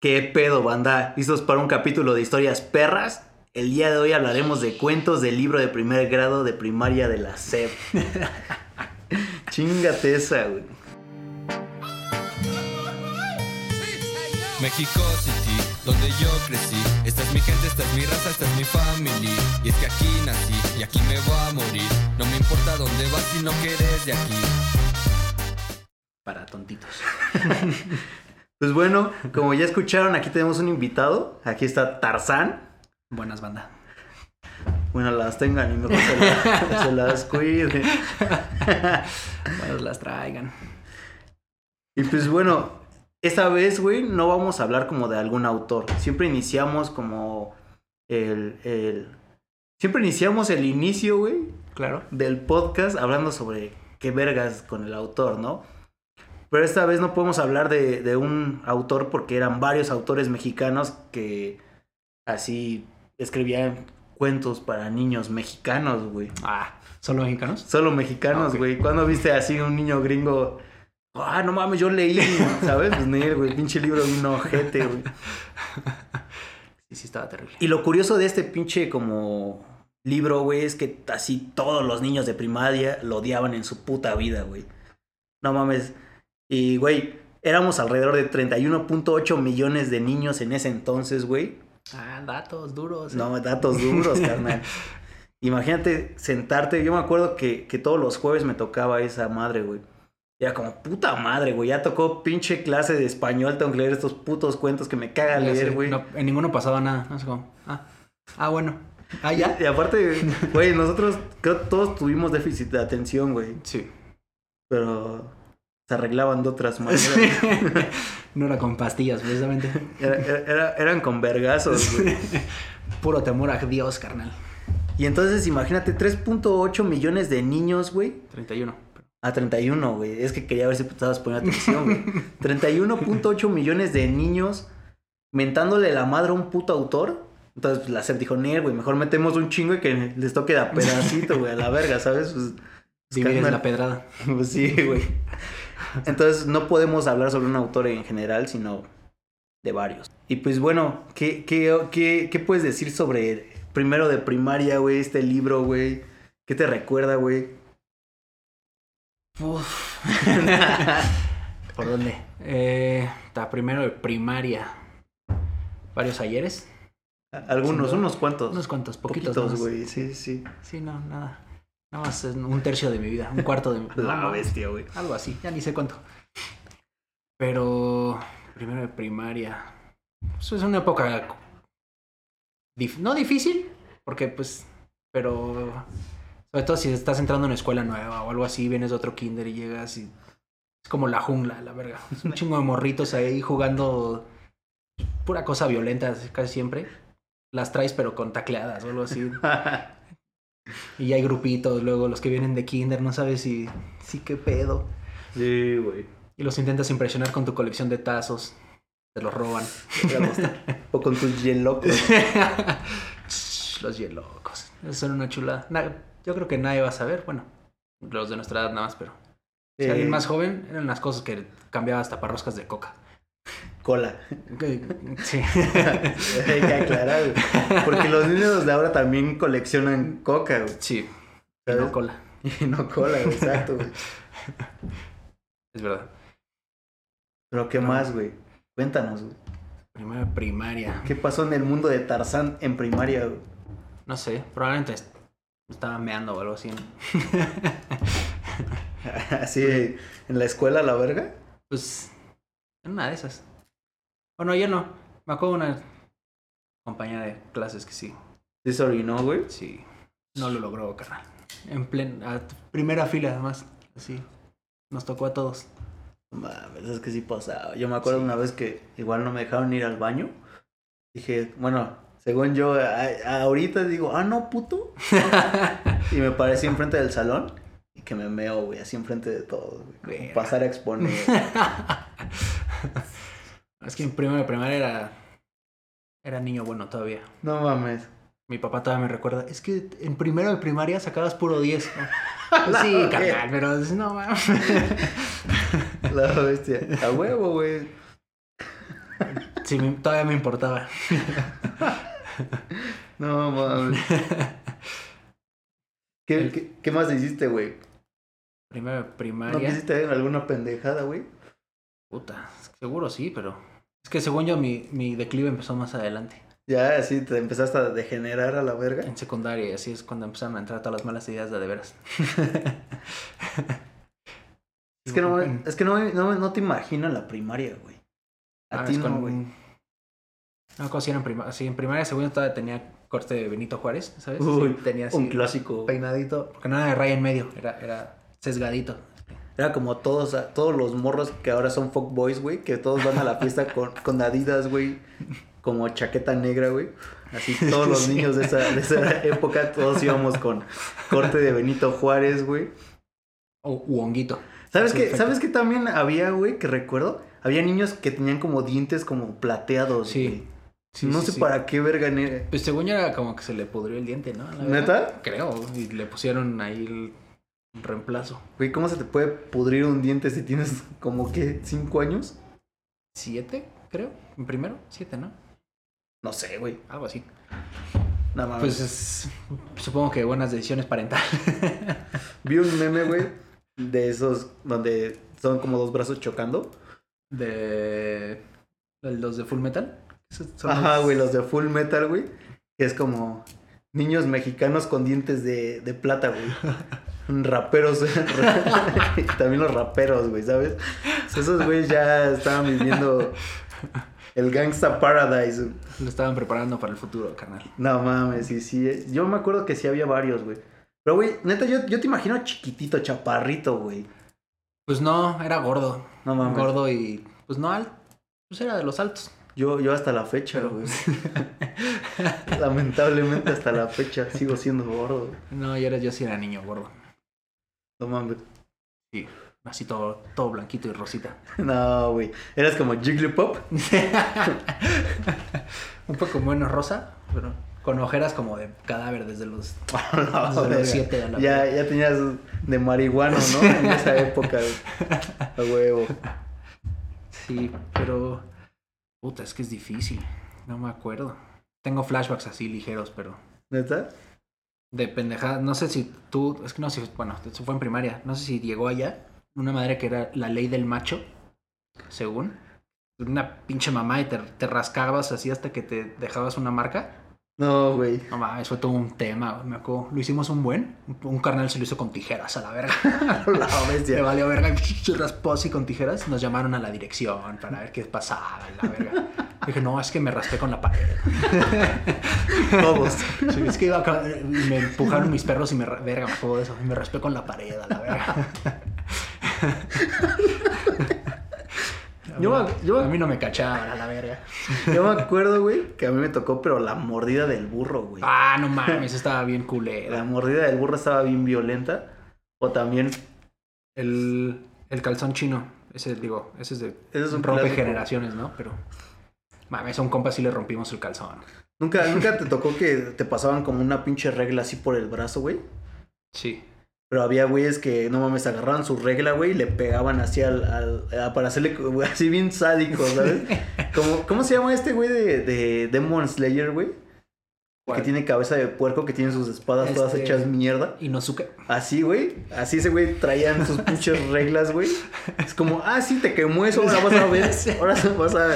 ¿Qué pedo, banda? ¿Listos para un capítulo de historias perras? El día de hoy hablaremos de cuentos del libro de primer grado de primaria de la SEP. Chingate esa, güey. México City, donde yo crecí. Esta es mi gente, esta es mi raza, esta es mi familia. Y es que aquí nací y aquí me voy a morir. No me importa dónde vas si no quieres de aquí. Para tontitos. Pues bueno, como ya escucharon, aquí tenemos un invitado. Aquí está Tarzán. Buenas banda. Bueno, las tengan y mejor se, la- se las cuide. Bueno, las traigan. Y pues bueno, esta vez, güey, no vamos a hablar como de algún autor. Siempre iniciamos como el... el... Siempre iniciamos el inicio, güey, Claro. del podcast hablando sobre qué vergas con el autor, ¿no? Pero esta vez no podemos hablar de, de un autor porque eran varios autores mexicanos que así escribían cuentos para niños mexicanos, güey. Ah, ¿solo mexicanos? Solo mexicanos, güey. ¿Cuándo viste así un niño gringo? Ah, no mames, yo leí, ¿sabes? Pues ni, güey, pinche libro vino ojete, güey. Sí, sí, estaba terrible. Y lo curioso de este pinche como libro, güey, es que así todos los niños de primaria lo odiaban en su puta vida, güey. No mames. Y, güey, éramos alrededor de 31.8 millones de niños en ese entonces, güey. Ah, datos duros. eh. No, datos duros, carnal. Imagínate sentarte. Yo me acuerdo que, que todos los jueves me tocaba esa madre, güey. Era como, puta madre, güey. Ya tocó pinche clase de español. Tengo que leer estos putos cuentos que me caga leer, güey. no, en ninguno pasaba nada. No sé cómo. Ah, ah bueno. Ah, ya. Y aparte, güey, nosotros creo que todos tuvimos déficit de atención, güey. Sí. Pero se arreglaban de otras maneras. no era con pastillas, precisamente. Era- era- era- eran con vergazos, güey. Puro temor a Dios, carnal. Y entonces imagínate 3.8 millones de niños, güey. 31. A 31, güey. Es que quería ver si estabas poniendo atención, güey. 31.8 millones de niños mentándole la madre a un puto autor. Entonces pues, la SEP dijo, Nel, güey, mejor metemos un chingo y que les toque de a pedacito, güey, a la verga, ¿sabes? Pues, Divides carnal. la pedrada. pues sí, güey. Entonces no podemos hablar sobre un autor en general, sino de varios. Y pues bueno, ¿qué, qué, qué, qué puedes decir sobre primero de primaria, güey, este libro, güey? ¿Qué te recuerda, güey? Uf. ¿Por dónde? Eh, primero de primaria. ¿Varios ayeres? Algunos, unos cuantos. Unos cuantos, poquitos. Poquitos, güey, sí, sí. Sí, no, nada. Nada más un tercio de mi vida, un cuarto de mi La no, no, bestia, güey. Algo así, ya ni sé cuánto. Pero primero de primaria. Eso es una época dif- no difícil, porque pues, pero sobre todo si estás entrando en una escuela nueva o algo así, vienes de otro kinder y llegas y es como la jungla, la verga. Es un chingo de morritos ahí jugando pura cosa violenta casi siempre. Las traes pero con tacleadas o algo así. Y hay grupitos, luego los que vienen de kinder, no sabes si, si qué pedo. sí, güey. Y los intentas impresionar con tu colección de tazos. Te los roban. O con tus hielocos. los hielocos. Son una chulada. Yo creo que nadie va a saber. Bueno, los de nuestra edad nada más, pero. Si Eh, alguien más joven, eran las cosas que cambiaba hasta para roscas de coca. Cola. Sí. Hay que aclarar, güey. Porque los niños de ahora también coleccionan coca, güey. Sí. Y ¿Sabes? no cola. Y no cola, güey, exacto, güey. Es verdad. Pero ¿qué No. más, güey? Cuéntanos, güey. Primera primaria. ¿Qué pasó en el mundo de Tarzán en primaria, güey? No sé. Probablemente est- estaba meando o algo así. Así, en la escuela, la verga. Pues, en una de esas. Bueno, yo no. Me acuerdo de una compañera de clases que sí. Sí se orinó, güey. Sí. No lo logró, carnal. En plena. Primera fila, además. Así. Nos tocó a todos. Mames, es que sí pasaba. Yo me acuerdo una vez que igual no me dejaron ir al baño. Dije, bueno, según yo, a- a- ahorita digo, ah, no, puto. Y me parecí enfrente del salón y que me meo, güey, así enfrente de todos. Pasar a exponer. es que en primero de primaria era. Era niño bueno todavía. No mames. Mi papá todavía me recuerda. Es que en primero de primaria sacabas puro 10. La sí, verga. carnal, pero no mames. La bestia. A huevo, güey. Sí, todavía me importaba. No, mames. ¿Qué, qué, qué más hiciste, güey? Primero ¿No primaria. quisiste alguna pendejada, güey? Puta, seguro sí, pero. Es que según yo, mi, mi declive empezó más adelante. Ya, así te empezaste a degenerar a la verga. En secundaria, y así es cuando empezaron a entrar todas las malas ideas de de veras. Es que no, es que no, no, no te imagino en la primaria, güey. A Ah, ti no, güey. No era en primaria. Sí, en primaria, según yo, todavía tenía corte de Benito Juárez, ¿sabes? Uy, Sí, tenía así Un clásico. peinadito. Porque no era de raya en medio, era, era sesgadito. Era como todos, todos los morros que ahora son fuckboys, güey, que todos van a la fiesta con, con Adidas, güey, como chaqueta negra, güey. Así todos los Sí. niños de esa, de esa época, todos íbamos con corte de Benito Juárez, güey. O honguito. ¿Sabes qué? ¿Sabes qué también había, güey, que recuerdo? Había niños que tenían como dientes como plateados, Sí. güey. Sí, no sí, sé sí. para qué verga ne- Pues según era como que se le pudrió el diente, ¿no? La ¿Neta? Creo. Y le pusieron ahí el reemplazo. Güey, ¿cómo se te puede pudrir un diente si tienes como que cinco años? ¿Siete? Creo. En primero, siete, ¿no? No sé, güey. Algo así. Nada más. Pues es, supongo que buenas decisiones parentales. Vi un meme, güey, de esos donde son como dos brazos chocando. de los de Full Metal. Son Ajá, los- güey, los de Full Metal, güey. Que es como niños mexicanos con dientes de, de plata, güey. Raperos. también los raperos, güey, ¿sabes? Esos güeyes ya estaban viviendo el Gangsta Paradise. Lo estaban preparando para el futuro, carnal. No mames, sí, sí. Yo me acuerdo que sí había varios, güey. Pero, güey, neta, yo, yo te imagino chiquitito, chaparrito, güey. Pues no, era gordo. No mames. Gordo y. Pues no alto. Pues era de los altos. Yo, yo hasta la fecha, güey. Lamentablemente hasta la fecha sigo siendo gordo. No, yo, era, yo sí era niño gordo. No mames. Sí. Así todo, todo blanquito y rosita. No, güey. Eras como Jigglypuff. Un poco menos rosa, pero con ojeras como de cadáver desde los, No, desde verga. los siete a la ya, ya tenías de marihuano, ¿no? En esa época. A huevo. Sí, pero. Puta, es que es difícil. No me acuerdo. Tengo flashbacks así ligeros, pero. ¿Neta? De pendejada. No sé si tú. Es que no sé si. Bueno, eso fue en primaria. No sé si llegó allá. Una madre que era la ley del macho. Según. Una pinche mamá y te, te rascabas así hasta que te dejabas una marca. No, güey. No mames, fue todo un tema. Me acuerdo. Lo hicimos un buen. Un, carnal se lo hizo con tijeras a la verga. La Le valió verga, se raspó así con tijeras. Nos llamaron a la dirección para ver qué pasaba, la verga. Dije, no, es que me raspé con la pared. Todos. Sí, es que iba a y me empujaron mis perros y me, verga, de eso. Y me raspé con la pared, a la verga. Yo me- yo a mí no me cachaban, a la verga. Yo me acuerdo, güey, que a mí me tocó, pero la mordida del burro, güey. Ah, no mames, estaba bien La culera. mordida del burro estaba bien violenta. O también, El, el calzón chino, ese digo, ese es de ese es un rompe clásico. generaciones, ¿no? Pero, mames, a un compa sí le rompimos el calzón. ¿Nunca, nunca te tocó que te pasaban como una pinche regla así por el brazo, güey. Sí. Pero había güeyes que, no mames, agarraban su regla, güey, y le pegaban así al, al- a- para hacerle güey, así bien sádico, ¿sabes? Como, ¿Cómo se llama este güey de, de Demon Slayer, güey? Que tiene cabeza de puerco, que tiene sus espadas todas Este- hechas mierda. Inosuke. Así, güey. Así ese güey traían sus pinches reglas, güey. Es como, ah, sí, te quemó eso, ahora vas a ver. Ahora vas a.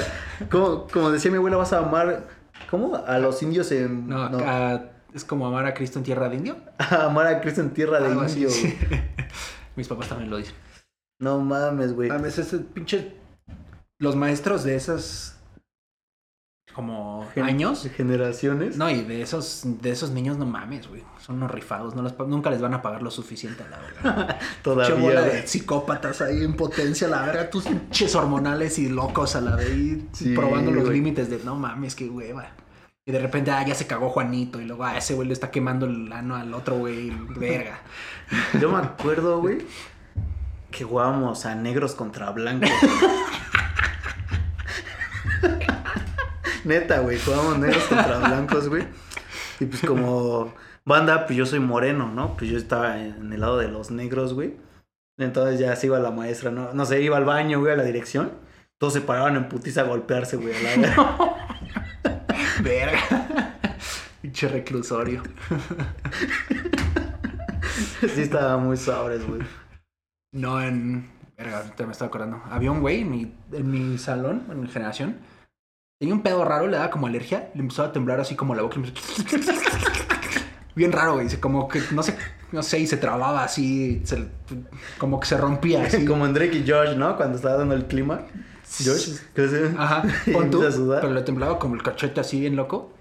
Como, como decía mi abuela, vas a amar. ¿Cómo? A los indios en. No, no, es como amar a Cristo en tierra de indio. a amar a Cristo en tierra de indio. sí. Mis papás también lo dicen. No mames, güey. Mames, ese pinche. Los maestros de esas. Como Gen- años. Generaciones. No, y de esos, de esos niños no mames, güey. Son unos rifados. No les nunca les van a pagar lo suficiente a la verga. Todavía. bola de psicópatas ahí en potencia, la verga. Tus pinches hormonales y locos a la vez. Sí, probando los güey. límites de no mames, qué hueva. Y de repente, ah, ya se cagó Juanito. Y luego, ah, ese güey le está quemando el ano al otro güey. Verga. Yo me acuerdo, güey, que jugábamos a negros contra blancos. Neta, güey, jugábamos negros contra blancos, güey. Y pues como banda, pues yo soy moreno, ¿no? Pues yo estaba en el lado de los negros, güey. Entonces ya se iba la maestra, ¿no? No sé, iba al baño, güey, a la dirección. todos se paraban en putiza a golpearse, güey, a la verga. Pinche reclusorio. Sí estaba muy sabres, güey. No, en. Verga, te me estaba acordando. Había un güey en mi, en mi salón, en mi generación. Tenía un pedo raro, le daba como alergia. Le empezó a temblar así como la boca. Bien raro, güey. Como que, no sé, no sé, y se trababa así. se- como que se rompía así. Como en Drake y Josh, ¿no? Cuando estaba dando el clima. Josh, ¿qué se- Ajá, Y pon tú, a pero le temblaba como el cachete así bien loco.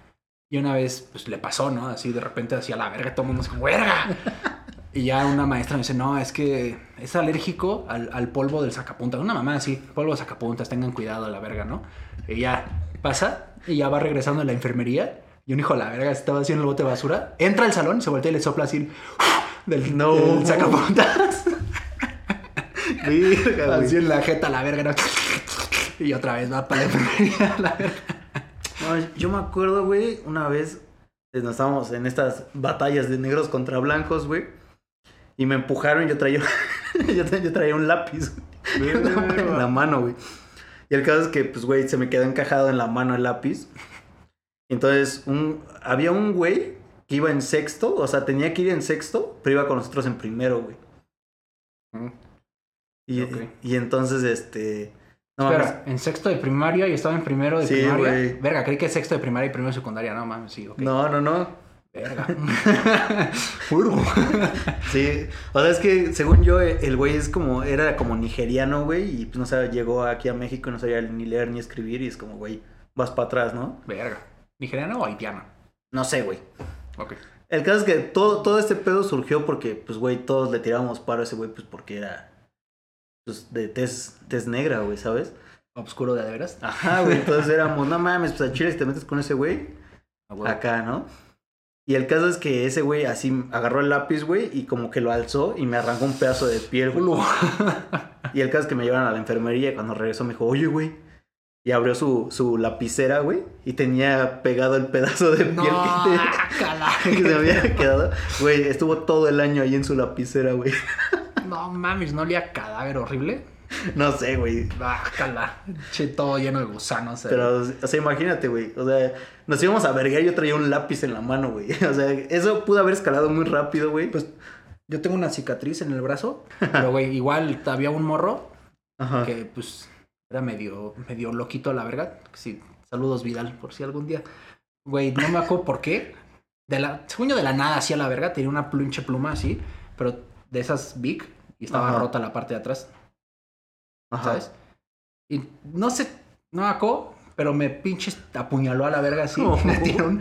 Y una vez, pues le pasó, ¿no? Así de repente hacía la verga, todo el mundo se ¡verga! Y ya una maestra me dice, no, es que es alérgico al, al polvo del sacapuntas. Una mamá así, polvo de sacapuntas, tengan cuidado a la verga, ¿no? Y ya pasa, y ya va regresando a la enfermería. Y un hijo la verga estaba en el bote de basura. Entra al salón, se voltea y le sopla así del, No. del sacapuntas. Güey. así en la jeta, la verga. ¿no? Y otra vez va para la enfermería, la verga. No, yo me acuerdo, güey, una vez eh, nos estábamos en estas batallas de negros contra blancos, güey. Y me empujaron y yo traía, yo, tra- yo traía un lápiz en la mano, güey. Y el caso es que, pues, güey, se me quedó encajado en la mano el lápiz. Entonces, un, había un güey que iba en sexto, o sea, tenía que ir en sexto, pero iba con nosotros en primero, güey. Y, Ok. y entonces, este... No mames, Espera, en sexto de primaria y estaba en primero de Sí, primaria. güey. Verga, creí que sexto de primaria y primero de secundaria. No mames, sí, ok. no, no, no. Verga. Sí, o sea, es que según yo, eh, el güey es como, era como nigeriano, güey, y pues no sé, llegó aquí a México y no sabía ni leer ni escribir, y es como, güey, vas para atrás, ¿no? Verga. ¿Nigeriano o haitiano? No sé, güey. Ok. El caso es que todo, todo este pedo surgió porque, pues, güey, todos le tirábamos paro a ese güey, pues porque era, pues, de tez, tez negra, güey, ¿sabes? Obscuro de veras. Ajá, güey, entonces éramos, no mames, pues a Chile si te metes con ese güey, acá, ¿no? Y el caso es que ese güey así agarró el lápiz, güey, y como que lo alzó y me arrancó un pedazo de piel, güey. Y el caso es que me llevaron a la enfermería y cuando regresó me dijo, oye, güey. Y abrió su, su lapicera, güey. Y tenía pegado el pedazo de piel No, que, te- que se había quedado. Güey, estuvo todo el año ahí en su lapicera, güey. No mames, ¿no olía cadáver horrible? No sé, güey. Bájala. Che, todo lleno de gusanos. eh. Pero, o sea, imagínate, güey. O sea, nos íbamos a vergar y yo traía un lápiz en la mano, güey. O sea, eso pudo haber escalado muy rápido, güey. Pues yo tengo una cicatriz en el brazo. Pero, güey, igual había un morro Ajá. que, pues, era medio, medio loquito a la verga. Sí, saludos, Vidal, por si algún día. Güey, no me acuerdo por qué. De la, según yo, de la nada, así a la verga. Tenía una pinche pluma así, pero de esas big. Y estaba Ajá. rota la parte de atrás, Ajá. ¿sabes? Y no sé, no acuerdo, pero me pinche apuñaló a la verga así. Oh. Me tiró un-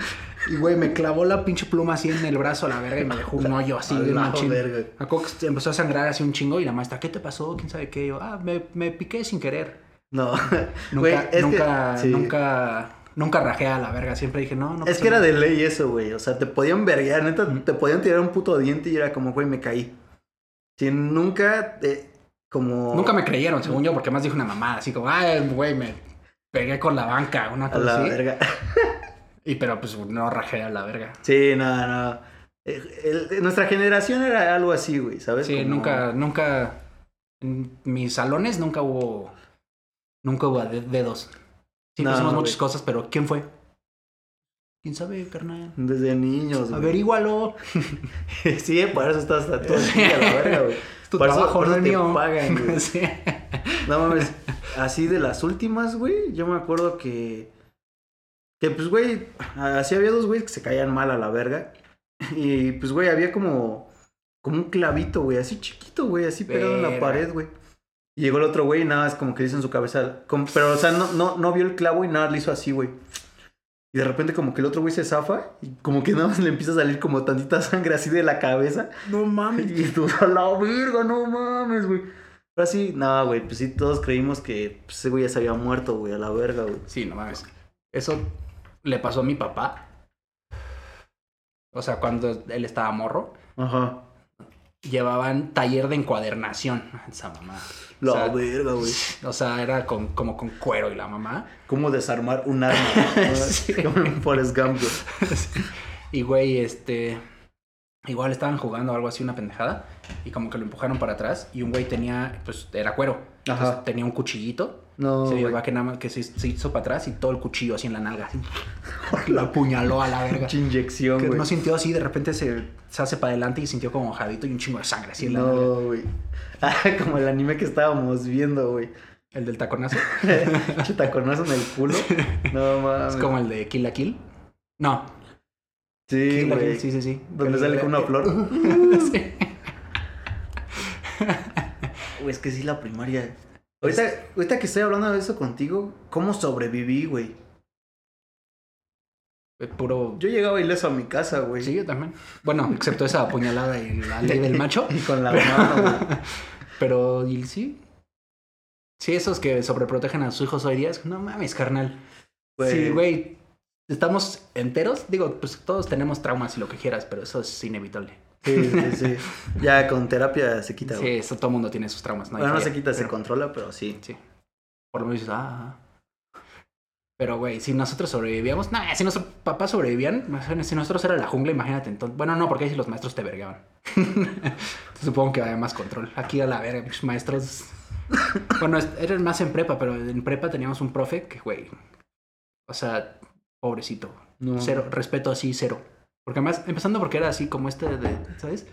y, güey, me clavó la pinche pluma así en el brazo a la verga y me dejó un hoyo así de machín. que empezó a sangrar así un chingo y la maestra, ¿qué te pasó? ¿Quién sabe qué? Yo, ah, me, me piqué sin querer. No. Nunca, Güey, es que- nunca, sí. nunca, nunca rajé a la verga. Siempre dije, no, no. Es que era nada". de ley eso, güey. O sea, te podían verguear, neta, te podían tirar un puto diente y era como, güey, me caí. Si nunca, te- como... Nunca me creyeron, según yo, porque más dije una mamada, así como, ay, güey, me pegué con la banca, una A cosa la así. verga. Y pero pues no rajé a la verga. Sí, no, no. Eh, el- nuestra generación era algo así, güey, ¿sabes? Sí, Como- nunca, nunca, en mis salones nunca hubo, nunca hubo de- dedos. Sí, No, hicimos muchas cosas, pero ¿quién fue? ¿Quién sabe, carnal? Desde niños, güey. Averígualo. sí, para eso estás el día, la verga, güey. Tu Por eso- trabajo, por no eso el te mío. pagan, güey. Sí. No mames. Así de las últimas, güey. Yo me acuerdo que. Que pues, güey. Así había dos güeyes que se caían mal a la verga. Y pues, güey, había como. Como un clavito, güey. Así chiquito, güey. Así pegado en la pared, güey. Y llegó el otro güey y nada más como que dice en su cabeza. como- pero, o sea, no, no, no vio el clavo y nada le hizo así, güey. Y de repente como que el otro güey se zafa y como que nada más le empieza a salir como tantita sangre así de la cabeza. No mames. Y tú, a la verga, no mames, güey. Pero así, no, güey, pues sí, todos creímos que pues, ese güey ya se había muerto, güey, a la verga, güey. Sí, no mames. Eso le pasó a mi papá. O sea, cuando él estaba morro, Ajá. llevaban taller de encuadernación. Esa mamá. La O sea, verga, güey. O sea, era con, como con cuero y la mamá. ¿Cómo desarmar un arma? Sí. Como en Forrest Gump, y güey, este. Igual estaban jugando algo así, una pendejada. Y como que lo empujaron para atrás. Y un güey tenía, pues era cuero. Entonces, tenía un cuchillito. No, se va que nada más que se, se hizo para atrás y todo el cuchillo así en la nalga. así. Lo apuñaló a la verga. Pinche inyección, Que güey. no sintió así, de repente se, se hace para adelante y sintió como mojadito y un chingo de sangre así en la nalga. No, güey. Ah, como el anime que estábamos viendo, güey. El del taconazo. Pinche taconazo en el culo. No mames. es como el de Kill la Kill. No, Sí, Kill la. Kill, sí, sí, sí. Donde El- sale con una flor. Sí. Güey, es que sí, la primaria. Ahorita, ahorita que estoy hablando de eso contigo, ¿cómo sobreviví, güey? Puro. Yo llegaba ileso a mi casa, güey. Sí, yo también. Bueno, excepto esa apuñalada y la ley del macho. Y con la mano, güey. Pero, ¿y sí? Sí, esos que sobreprotegen a sus hijos hoy día, es no mames, carnal. Güey. Sí, güey. Estamos enteros. Digo, pues todos tenemos traumas y lo que quieras, pero eso es inevitable. Sí, sí, sí. Ya con terapia se quita, Sí, eso todo el mundo tiene sus traumas. No, hay bueno, no se quita, se controla, pero sí. Sí. Por lo menos dices, ah. Pero, güey, si nosotros sobrevivíamos. Nah, si nuestros papás sobrevivían, si nosotros era la jungla, imagínate entonces. Bueno, no, porque ahí sí los maestros te vergaban. Supongo que había más control. Aquí a la verga, maestros. bueno, eran más en prepa, pero en prepa teníamos un profe que, güey. O sea, pobrecito. No. Cero, respeto así, cero. Porque además, empezando porque era así como este de, ¿sabes? Era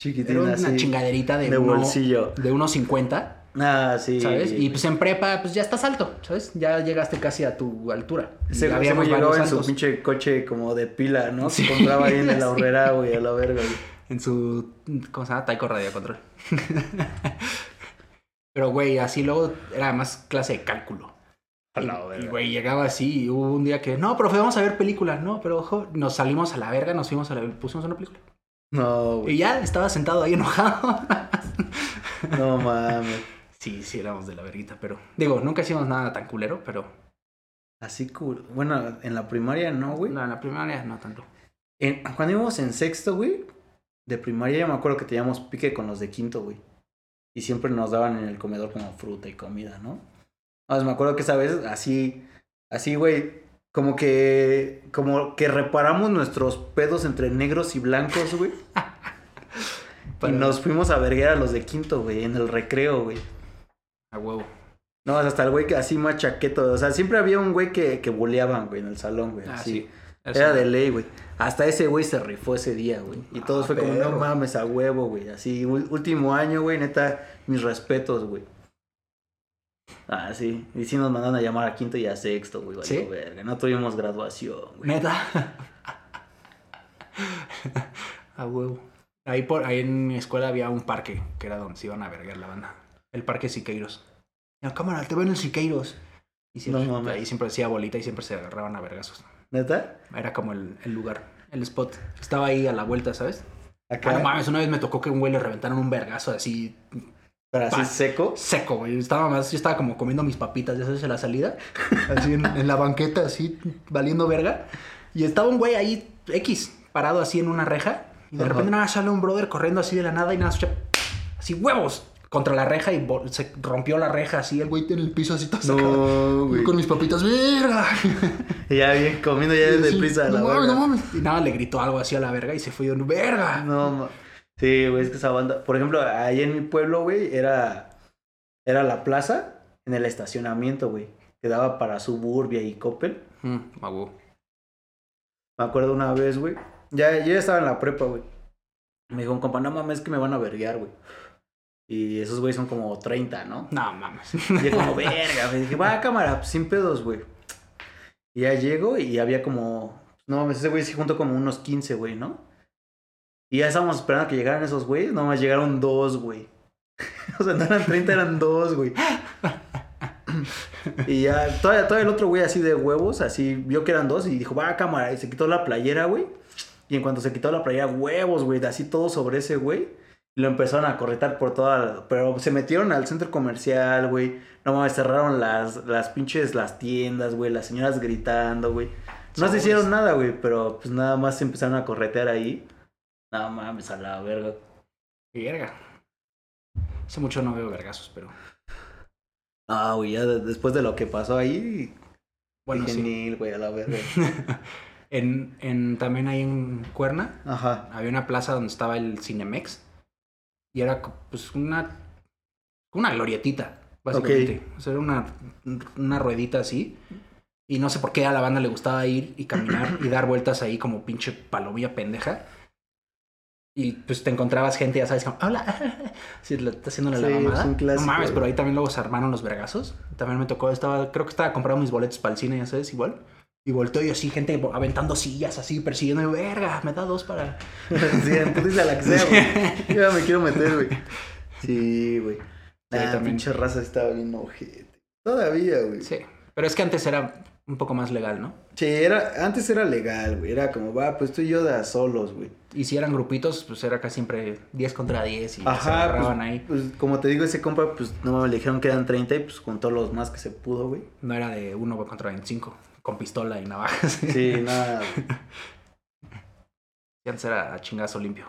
Chiquitina, una así. chingaderita de, de uno- bolsillo. de unos 50. Ah, sí. ¿sabes? Y pues en prepa, pues ya estás alto, ¿sabes? Ya llegaste casi a tu altura. Ese güey llegaba en su pinche coche como de pila, ¿no? Sí. Se compraba ahí en la Sí. horrera, güey, a la verga, güey. En su, ¿cómo se llama? Taiko Radio Control. Pero, güey, así luego era más clase de cálculo. A Y- la Y, güey, llegaba así y hubo un día que, no, profe, vamos a ver películas. No, pero ojo, nos salimos a la verga, nos fuimos a la, pusimos una película. No, Y güey. ya estaba sentado ahí enojado. No mames. sí, sí, éramos de la verguita, pero... Digo, nunca hicimos nada tan culero, pero... Así cool. Bueno, en la primaria no, güey. No, en la primaria no tanto. En- cuando íbamos en sexto, güey, de primaria, yo me acuerdo que teníamos pique con los de quinto, güey. Y siempre nos daban en el comedor como fruta y comida, ¿no? Más me acuerdo que esa vez, así, así, güey, como que, como que reparamos nuestros pedos entre negros y blancos, güey. y nos fuimos a verguer a los de quinto, güey, en el recreo, güey. A huevo. No, hasta el güey que así más chaqueto. O sea, siempre había un güey que, que buleaban, güey, en el salón, güey. Ah, así. sí. Era de ley, güey. Hasta ese güey se rifó ese día, güey. Y todos Ah, fue como, no mames, a huevo, güey. Así, último año, güey, neta, mis respetos, güey. Ah, sí. Y sí nos mandaron a llamar a quinto y a sexto, güey. ¿Sí? verga. No tuvimos graduación, güey. Neta. A huevo. Ahí, por, ahí en mi escuela había un parque que era donde se iban a vergar la banda. El parque Siqueiros. La cámara, te ven el Siqueiros. Y siempre, No ahí siempre hacía bolita y siempre se agarraban a vergazos. ¿Neta? Era como el, el lugar, el spot. Estaba ahí a la vuelta, ¿sabes? Acá. Ah, no mames, una vez me tocó que un güey le reventaron un vergazo así Pero así seco. seco, güey. Estaba más, yo estaba como comiendo mis papitas, ya sabes, en la salida. Así en, en la banqueta, así, valiendo verga. Y estaba un güey ahí, X, parado así en una reja. Y de Ajá. repente nada, sale un brother corriendo así de la nada y nada, escucha, así huevos contra la reja y se rompió la reja así, el güey en el piso así todo sacado. No, con mis papitas, verga. Ya bien comiendo ya desde Sí, prisa. no la mames, verga. no mames. Y nada, le gritó algo así a la verga y se fue yo, verga. No, Sí, güey, es que esa banda. Por ejemplo, ahí en mi pueblo, güey, era. Era la plaza en el estacionamiento, güey. Que daba para Suburbia y Coppel. Mm, huevo. Me acuerdo una vez, güey. Ya, yo ya estaba en la prepa, güey. Me dijo un compa, no mames, es que me van a verguear, güey. Y esos güeyes son como 30, ¿no? No mames. Y yo como, verga, güey. Dije, va, cámara, pues, sin pedos, güey. Y ya llego y había como. No mames, ese güey se juntó como unos 15, güey, ¿no? Y ya estábamos esperando a que llegaran esos güeyes. Nomás llegaron dos, güey. o sea, no eran 30, eran dos, güey. y ya, todavía, todavía el otro güey así de huevos, así vio que eran dos y dijo, va, cámara. Y se quitó la playera, güey. Y en cuanto se quitó la playera, huevos, güey, así todo sobre ese güey. Y lo empezaron a corretar por toda. la- Pero se metieron al centro comercial, güey. No mames, cerraron las, las pinches las tiendas, güey. Las señoras gritando, güey. No se hicieron nada, güey. Pero pues nada más se empezaron a corretear ahí. No mames, a la verga. Verga. Hace mucho no veo vergazos, pero. Ah, güey, ya de- después de lo que pasó ahí. Bueno, dije, sí. "Nil, güey, a la verga. En, en, también ahí en Cuerna Ajá. había una plaza donde estaba el Cinemex. Y era pues una. Una glorietita. básicamente. O sea, era una, una ruedita así. Y no sé por qué a la banda le gustaba ir y caminar y dar vueltas ahí como pinche palomilla pendeja. Y pues te encontrabas gente, ya sabes, como, hola, si le está haciendo la Sí, mamada. no mames, pero ahí también luego se armaron los vergazos. También me tocó, estaba, creo que estaba comprando mis boletos para el cine, ya sabes, igual. Y volteo y así, gente aventando sillas así, persiguiendo, y, verga, me da dos para. sí, en putiza la que sea, güey. Yo ya me quiero meter, güey. Sí, güey. La también. pinche raza estaba bien ojete. Todavía, güey. Sí. Sí. Pero es que antes era un poco más legal, ¿no? era, antes era legal, güey. Era como, va, pues tú y yo de a solos, güey. Y si eran grupitos, pues era casi siempre 10 contra 10 y se Ajá, agarraban pues, ahí. pues, como te digo, ese compa, pues no le dijeron que eran 30 y pues contó los más que se pudo, güey. No era de 1 contra 25, con pistola y navajas. Sí, nada. Y antes era a chingazo limpio.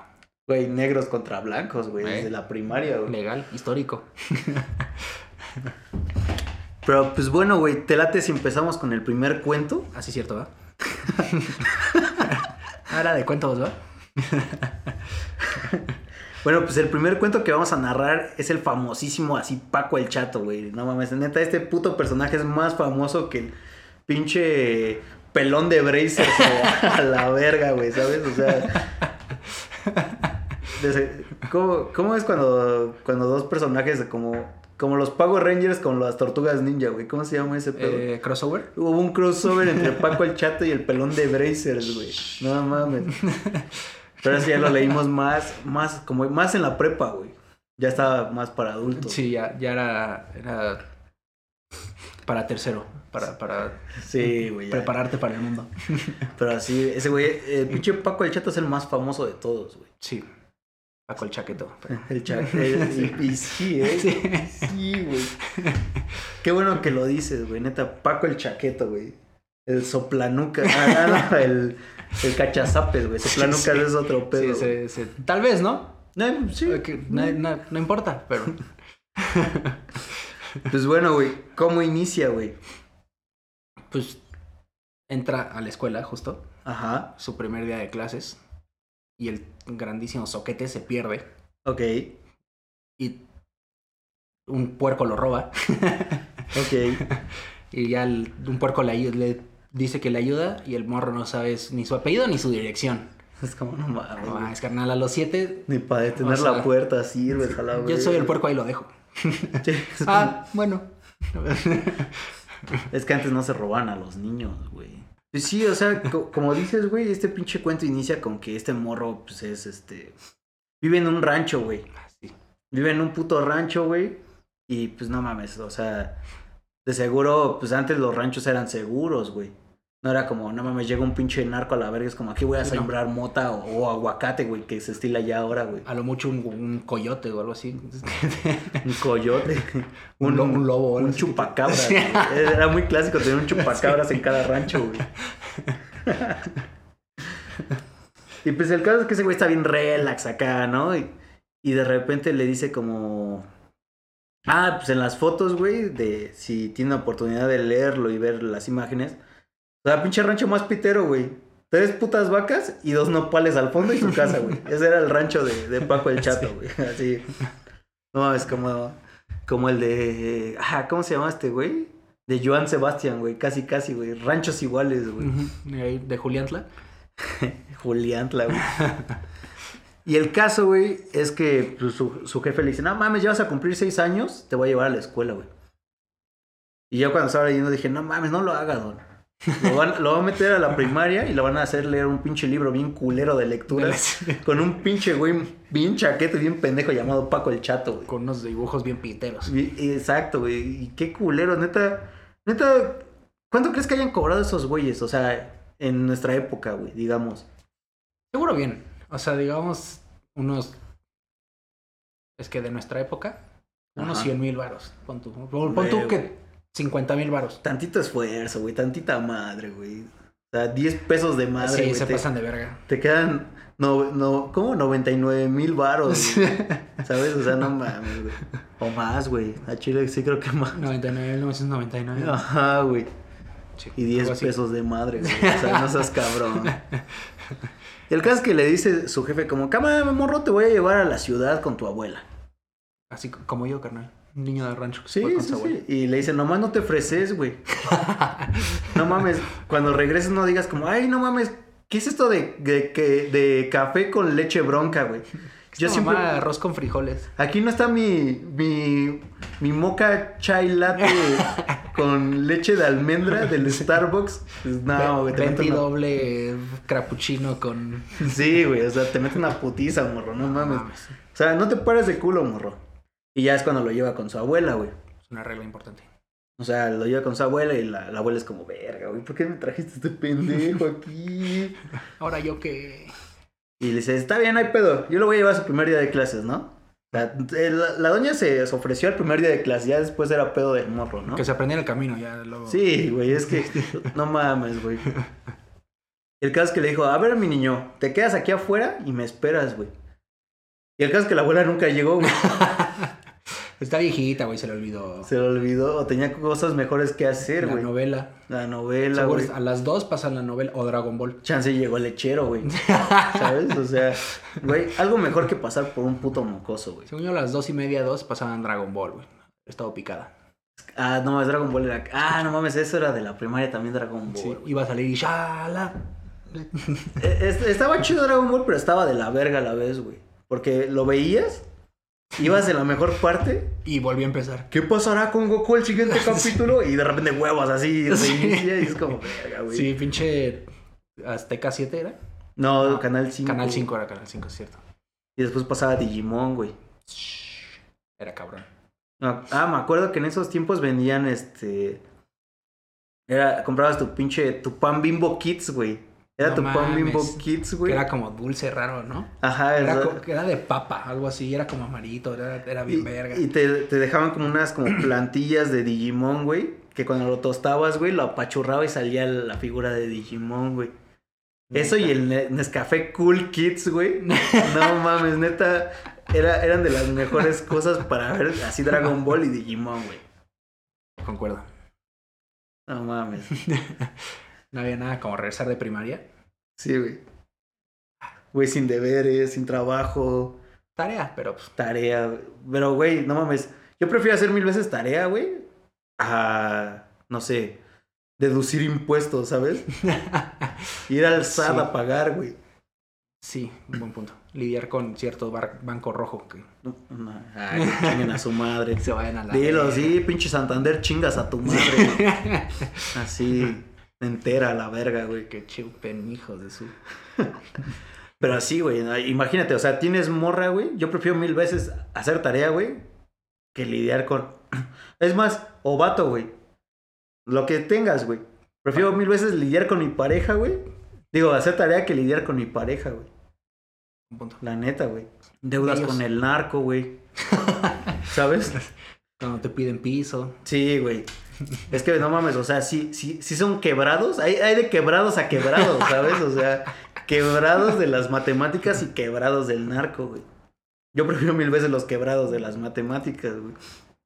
güey. Negros contra blancos, güey, Eh. desde la primaria, güey. Legal, histórico. Pero pues bueno, güey, te late si empezamos con el primer cuento. Así cierto, ¿va? Ahora de cuentos, ¿va? Bueno, pues el primer cuento que vamos a narrar es el famosísimo así Paco el Chato, güey. No mames, neta, este puto personaje es más famoso que el pinche pelón de Bracer a la verga, güey, ¿sabes? O sea... desde- ¿cómo, cómo es cuando, cuando dos personajes como, como los Power Rangers con las tortugas ninja, güey? ¿Cómo se llama ese pedo? Eh, crossover. Hubo un crossover entre Paco el Chato y el pelón de Brazers, güey. No mames. Pero eso ya lo leímos más, más, como más en la prepa, güey. Ya estaba más para adultos. Sí, ya, ya era, era para tercero, para, para Sí, güey. prepararte para el mundo. Pero así, ese güey, el pinche Paco el Chato es el más famoso de todos, güey. Sí. Paco el chaqueto. El chato. Y, y sí, eh. Sí. Sí, güey. Qué bueno que lo dices, güey. Neta, Paco el chaqueto, güey. El soplanuca. Ah, no, el, el cachazapes, güey. Soplanucas Sí, sí. es otro pedo. Sí, se- tal vez, ¿no? No, sí. No, no- no importa, pero Pues bueno, güey. ¿Cómo inicia, güey? pues entra a la escuela justo, Ajá. su primer día de clases, y el grandísimo soquete se pierde Ok. y un puerco lo roba Ok. y ya el- un puerco le, dice que le ayuda y el morro no sabe ni su apellido ni su dirección. Es como, no mames. No, carnal, a los siete Ni para detener O sea, la puerta sirve, ojalá, yo soy el puerco ahí lo dejo. Sí, Ah, bueno. es que antes no se roban a los niños, güey. Pues sí, o sea, co- como dices, güey, este pinche cuento inicia con que este morro, pues es este. Vive en un rancho, güey. Sí. Vive en un puto rancho, güey. Y pues no mames, o sea, de seguro, pues antes los ranchos eran seguros, güey. No era como, no mames, llega un pinche narco a la verga, es como aquí voy a Sí, no. sembrar mota o, o aguacate, güey, que se estila ya ahora, güey. A lo mucho un, un coyote o algo así. Un coyote. Un lo- un lobo, Un chupacabras. Era muy clásico tener un chupacabras en cada rancho, güey. Y pues el caso es que ese güey está bien relax acá, ¿no? Y, y de repente le dice como... Ah, pues en las fotos, güey, de si tiene oportunidad de leerlo y ver las imágenes. O sea, pinche rancho más pitero, güey. Tres putas vacas y dos nopales al fondo y su casa, güey. Ese era el rancho de, de Paco el Chato, güey. Así. No, es como, como el de... Ah, ¿cómo se llama este, güey? De Joan Sebastián, güey. Casi, casi, güey. Ranchos iguales, güey. De Juliantla. Juliantla, güey. Y el caso, güey, es que pues, su, su jefe le dice, no mames, ya vas a cumplir seis años, te voy a llevar a la escuela, güey. Y yo cuando estaba leyendo dije, no mames, no lo haga, don. Lo van, lo van a meter a la primaria y lo van a hacer leer un pinche libro bien culero de lecturas. Con un pinche güey bien chaqueto y bien pendejo llamado Paco el Chato, güey. Con unos dibujos bien piteros. Y- Exacto, güey. Y qué culero, neta. Neta, ¿cuánto crees que hayan cobrado esos güeyes? O sea, en nuestra época, güey, digamos. Seguro bien. O sea, digamos, unos. Es que de nuestra época, unos Ajá. 100 mil varos. Pon tú, pon, pon tú que 50 mil varos. Tantito esfuerzo, güey, tantita madre, güey. O sea, 10 pesos de madre, sí, güey. se te, pasan de verga. te quedan, no, no, ¿cómo? 99 mil güey. ¿Sabes? O sea, no mames, güey. O más, güey. A Chile sí creo que más. 99, 999. Ajá, güey. Sí, Y 10 algo así. pesos de madre, güey. O sea, no seas cabrón. Y el caso es que le dice su jefe como, cámara, morro, te voy a llevar a la ciudad con tu abuela. Así co- como yo, carnal. Un niño de rancho que Sí, fue con sí, su abuela. sí. Y le dice, nomás no te freses, güey. no mames, cuando regreses no digas como, ay, no mames, ¿qué es esto de, de, que- de café con leche bronca, güey? Yo Esta siempre... mamá, arroz con frijoles. Aquí no está mi, mi, mi moca chai latte con leche de almendra del Starbucks. Pues no, güey, te mete Venti una... doble cappuccino con... Sí, güey, o sea, te mete una putiza, morro, no mames. O sea, no te pares de culo, morro. Y ya es cuando lo lleva con su abuela, güey. Es una regla importante. O sea, lo lleva con su abuela y la, la abuela es como, verga, güey, ¿por qué me trajiste este pendejo aquí? Ahora yo que... Y le dice, está bien, hay pedo, yo lo voy a llevar a su primer día de clases, ¿no? La, la- la doña se se ofreció al primer día de clases, ya después era pedo del morro, ¿no? Que se aprendiera el camino ya luego. Sí, güey, es que no mames, güey. El caso es que le dijo, a ver, mi niño, te quedas aquí afuera y me esperas, güey. Y el caso es que la abuela nunca llegó, güey. Está viejita, güey, se le olvidó. Se le olvidó o tenía cosas mejores que hacer, la güey. novela. La novela, güey. a las dos pasan la novela o Dragon Ball. Chance llegó el lechero, güey. ¿Sabes? O sea, güey, algo mejor que pasar por un puto mocoso, güey. Según yo, a las dos y media, dos pasaban Dragon Ball, güey. Estaba picada. Ah, no, es Dragon Ball era... Ah, no mames, eso era de la primaria también Dragon Ball. Sí, iba a salir y shala. Eh, es- Estaba chido Dragon Ball, pero estaba de la verga a la vez, güey. Porque lo veías, ibas en la mejor parte. Y volvió a empezar. ¿Qué pasará con Goku el siguiente capítulo? Y de repente huevos así, Sí. reinicia y es como verga, güey. Sí, pinche Azteca 7 era. No, No, Canal 5. Canal 5 era Canal 5, es cierto. Y después pasaba Digimon, güey. Era cabrón. No, Ah, me acuerdo que en esos tiempos vendían este. Era, comprabas tu pinche, tu pan bimbo kids, güey. Era No tu pan bimbo mames. kids, Que güey. era como dulce raro, ¿no? Ajá, Era, era- que de papa, algo así. Era como amarito, era, era bien y, verga. y te, te dejaban como unas como plantillas de Digimon, güey. Que cuando lo tostabas, güey, lo apachurraba y salía la figura de Digimon, güey. Eso y el Ne- Nescafé Cool Kids, güey. No mames, neta. Era, eran de las mejores cosas para ver así Dragon Ball y Digimon, güey. Concuerdo. No mames. No había nada como regresar de primaria. Sí, güey. Güey, sin deberes, sin trabajo, Tarea, pero pues. tarea. Pero, güey, no mames. Yo prefiero hacer mil veces tarea, güey, a, no sé, deducir impuestos, ¿sabes? Ir al SAT Sí. a pagar, güey. Sí, un buen punto. Lidiar con cierto bar- banco rojo que No, no, Ay, que chinguen a su madre. se vayan a la. Dilo, sí, pinche Santander, chingas a tu madre. güey. Así, entera la verga, güey. Que chupen hijos de su. Pero así, güey, imagínate, o sea, tienes morra, güey. Yo prefiero mil veces hacer tarea, güey, que lidiar con. Es más, o vato, güey. Lo que tengas, güey. Prefiero mil veces lidiar con mi pareja, güey. Digo, hacer tarea que lidiar con mi pareja, güey. Un punto. La neta, güey. Deudas Ellos- con el narco, güey. ¿Sabes? Cuando te piden piso. Sí, güey. Es que no mames, o sea, sí, sí, sí son quebrados. Hay, hay de quebrados a quebrados, ¿sabes? O sea, quebrados de las matemáticas y quebrados del narco, güey. Yo prefiero mil veces los quebrados de las matemáticas, güey.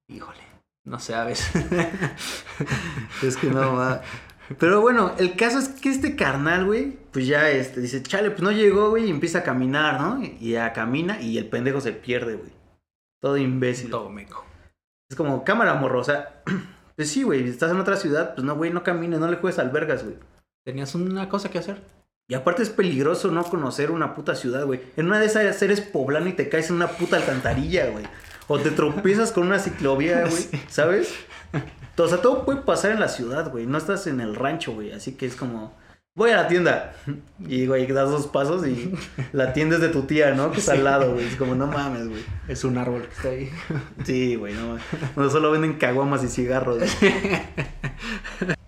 Híjole. No sabes. Es que no va. Pero bueno, el caso es que este carnal, güey, pues ya este, dice, chale, pues no llegó, güey, y empieza a caminar, ¿no? Y ya camina y el pendejo se pierde, güey. Todo imbécil. Todo meco. Es como cámara morro, o sea, pues sí, güey, estás en otra ciudad, pues no, güey, no camines, no le juegues albergas, güey. Tenías una cosa que hacer. Y aparte es peligroso no conocer una puta ciudad, güey. En una de esas eres poblano y te caes en una puta alcantarilla, güey. O te tropiezas con una ciclovía, güey, Sí. ¿sabes? O sea, todo puede pasar en la ciudad, güey. No estás en el rancho, güey. Así que es como, voy a la tienda. Y, güey, das dos pasos y la tienda es de tu tía, ¿no? Que está al lado, güey. Es como, no mames, güey. Es un árbol que está ahí. Sí, güey, no mames. No solo venden caguamas y cigarros, güey.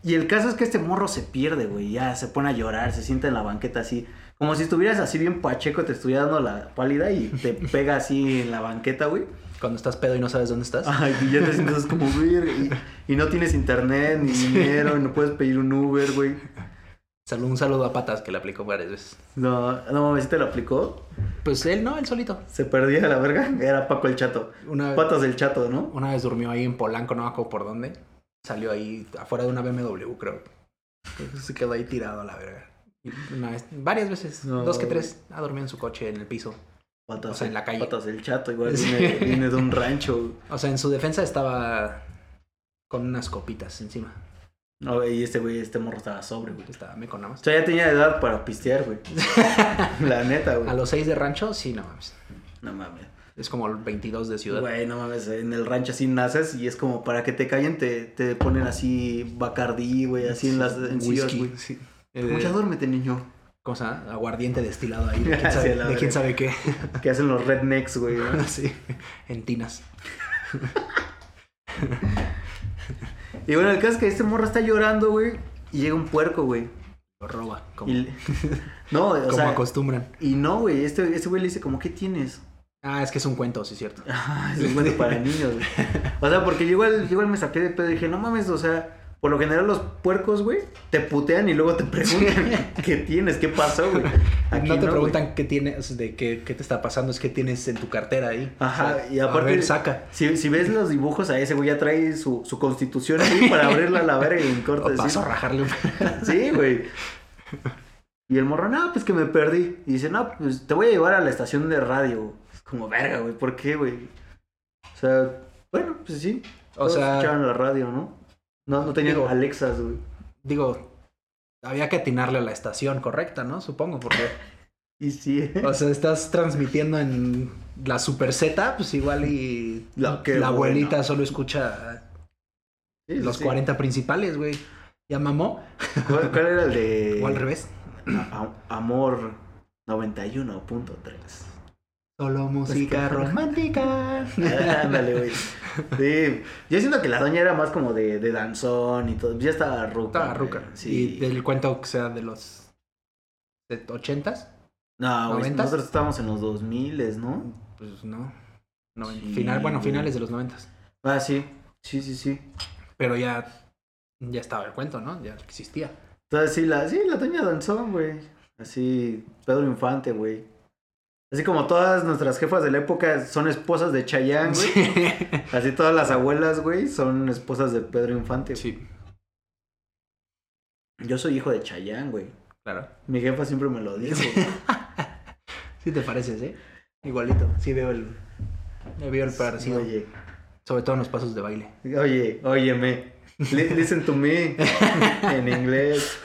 Y el caso es que este morro se pierde, güey. Ya se pone a llorar, se sienta en la banqueta así. Como si estuvieras así bien pacheco, te estuviera dando la pálida y te pega así en la banqueta, güey. Cuando estás pedo y no sabes dónde estás. Ay, y ya te sientes como, güey. Y, y no tienes internet, ni dinero, y no puedes pedir un Uber, güey. Salud, un saludo a Patas que le aplicó varias veces. No, no mames, ¿sí te lo aplicó? Pues él no, él solito. Se perdía la verga. Era Paco el Chato. Una, Patas del Chato, ¿no? una vez durmió ahí en Polanco, no me acuerdo por dónde. Salió ahí afuera de una BMW, creo. Se quedó ahí tirado a la verga. Una vez, varias veces, No. dos que tres, ha dormido en su coche en el piso. Patas, O sea, en la calle. Patas del chato, igual Sí. viene, viene de un rancho. O sea, en su defensa estaba con unas copitas encima. No, y este güey, este morro estaba sobre, güey. Estaba me con nada O más. sea, ya tenía edad para pistear, güey. La neta, güey. A los seis de rancho, sí, no mames. No mames. Es como el 22 de ciudad. Güey, no mames, en el rancho así naces y es como para que te callen te, te ponen así Bacardí, güey, así en las en sillas, güey. sí. Como, Eh, duérmete, niño. ¿Cómo se llama? Aguardiente destilado ahí. De quién Sí, sabe, la de quién sabe qué. Que hacen los rednecks, güey. ¿no? sí. En tinas. Y bueno, el caso es que este morro está llorando, güey, y llega un puerco, güey. Lo roba. Como, Y le- No, o como sea, acostumbran. y no, güey, este, este güey le dice como, ¿qué tienes? Ah, es que es un cuento, sí, es cierto. Ah, es un cuento para niños, güey. O sea, porque yo igual, yo igual me saqué de pedo y dije, no mames, o sea, por lo general los puercos, güey, te putean y luego te preguntan qué tienes, qué pasó, güey. Aquí no te preguntan qué tienes, de qué, qué te está pasando, es que tienes en tu cartera ahí. Ajá, O sea, y aparte- A ver, saca. Si, si ves los dibujos a ese güey, ya trae su, su constitución ahí para abrirla a la verga y en O decir, paso a rajarle un... Sí, güey. Y el morro, no, pues que me perdí. Y dice, no, pues te voy a llevar a la estación de radio. Es como, verga, güey, ¿por qué, güey? O sea, bueno, pues sí. O Todos sea, escuchaban la radio, ¿no? No, no tenían Digo- Alexas, güey. digo, había que atinarle a la estación correcta, ¿no? Supongo, porque... Y sí, ¿eh? O sea, estás transmitiendo en la Super Z, pues igual y La- la abuelita solo escucha sí, los sí. 40 principales, güey. Ya mamó. ¿Cuál, cuál era el de O al revés. A- Amor 91.3? Solo música romántica. Ándale, güey. Sí, yo siento que la doña era más como de, de danzón y todo. Ya estaba ruca. Estaba ruca. Sí. Y del cuento que sea de los 80s, No, güey, ¿Noventas? nosotros estábamos en los 2000, ¿no? pues no. Noven- Sí, Final, bueno, güey. finales de los 90 Ah, sí. Sí, sí, sí. Pero ya, ya estaba el cuento, ¿no? Ya existía. Entonces, sí, la, sí, la doña danzón, güey. Así, Pedro Infante, güey. Así como todas nuestras jefas de la época son esposas de Chayanne, güey. Así todas las abuelas, güey, son esposas de Pedro Infante. güey. Sí, Yo soy hijo de Chayanne, güey. claro. Mi jefa siempre me lo dijo. Sí te pareces, ¿eh? Igualito. Sí veo el... Me veo el parecido. Oye, Sobre todo en los pasos de baile. oye, óyeme. Li- Listen to me. en inglés.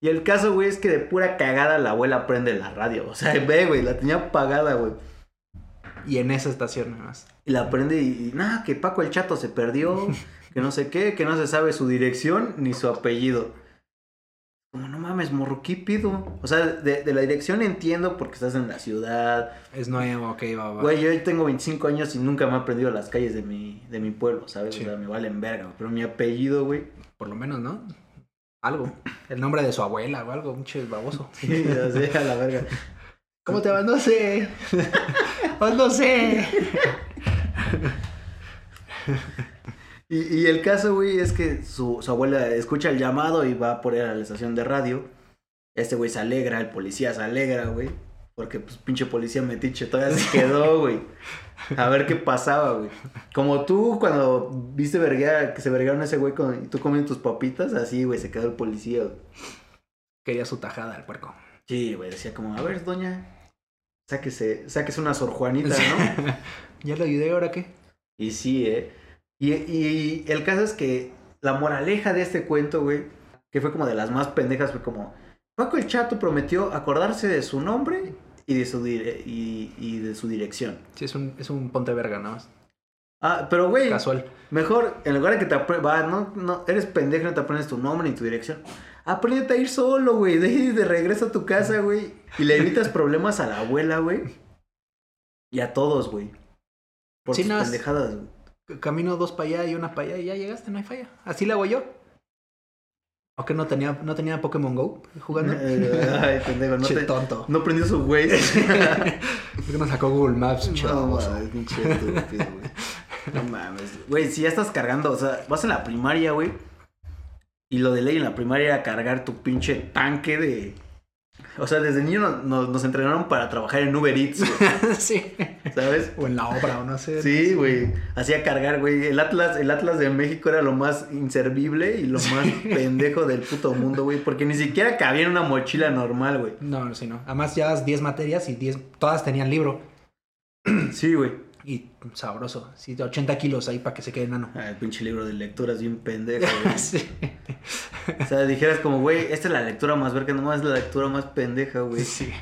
Y el caso, güey, es que de pura cagada la abuela prende la radio. O sea, ve, güey, la tenía apagada, güey. Y en esa estación nada más. Y la prende y, y nada, que Paco el Chato se perdió, que no sé qué, que no se sabe su dirección ni su apellido. Como, no mames, morro, ¿qué pido? O sea, de, de la dirección entiendo porque estás en la ciudad. Es nuevo, ok, va, va. Güey, yo tengo 25 años y nunca me he aprendido las calles de mi, de mi pueblo, ¿sabes? Sí. O sea, me valen verga. Pero mi apellido, güey. Por lo menos, ¿no? Algo. El nombre de su abuela o algo, un che baboso. Sí, así a la verga. ¿Cómo te va? No sé. Pues no sé. Y, y el caso, güey, es que su, su abuela escucha el llamado y va por él a la estación de radio. Este güey se alegra, el policía se alegra, güey. Porque, pues, pinche policía metiche todavía se quedó, güey. A ver qué pasaba, güey. Como tú cuando viste verguear, que se vergaron a ese güey con, y tú comiendo tus papitas, así, güey, se quedó el policía, güey. Quería su tajada el puerco. Sí, güey, decía como, a ver, doña, sáquese, sáquese una Sor Juanita, ¿no? ya le ayudé, ¿ahora qué? Y sí, ¿eh? Y, y el caso es que la moraleja de este cuento, güey, que fue como de las más pendejas, fue como, Paco el Chato prometió acordarse de su nombre y de su, dire- y, y de su dirección. Sí, es un, es un ponte verga, nada más. Ah, pero güey, Casual. mejor, en lugar de que te aprendas, va, no, no, eres pendejo, no te aprendes tu nombre ni tu dirección. Apréndete a ir solo, güey, de de regreso a tu casa, güey, y le evitas problemas a la abuela, güey, y a todos, güey. Por tus pendejadas, güey. Camino dos para allá y una para allá y ya llegaste, no hay falla. Así le hago yo. ¿O que no tenía, no tenía Pokémon Go jugando? Ay, pendejo, no, te, tonto. no prendió su güey. ¿Por qué no sacó Google Maps? No mames, pinche estúpido, güey. No mames. Güey, si ya estás cargando, o sea, vas en la primaria, güey. Y lo de ley en la primaria era cargar tu pinche tanque de. O sea, desde niño nos, nos- nos entrenaron para trabajar en Uber Eats, güey, sí. ¿sabes? O en la obra, o no sé. Sí, güey. Hacía cargar, güey. El Atlas, el Atlas de México era lo más inservible y lo más pendejo del puto mundo, güey. Porque ni siquiera cabía en una mochila normal, güey. No, no, sí, no. Además llevas 10 materias y 10, todas tenían libro. Sí, güey. Y sabroso. Sí, de 80 kilos ahí para que se quede enano. Ah, el pinche libro de lecturas bien pendejo, güey. sí. O sea, dijeras como, güey, esta es la lectura más verga, nomás es la lectura más pendeja, güey. sí.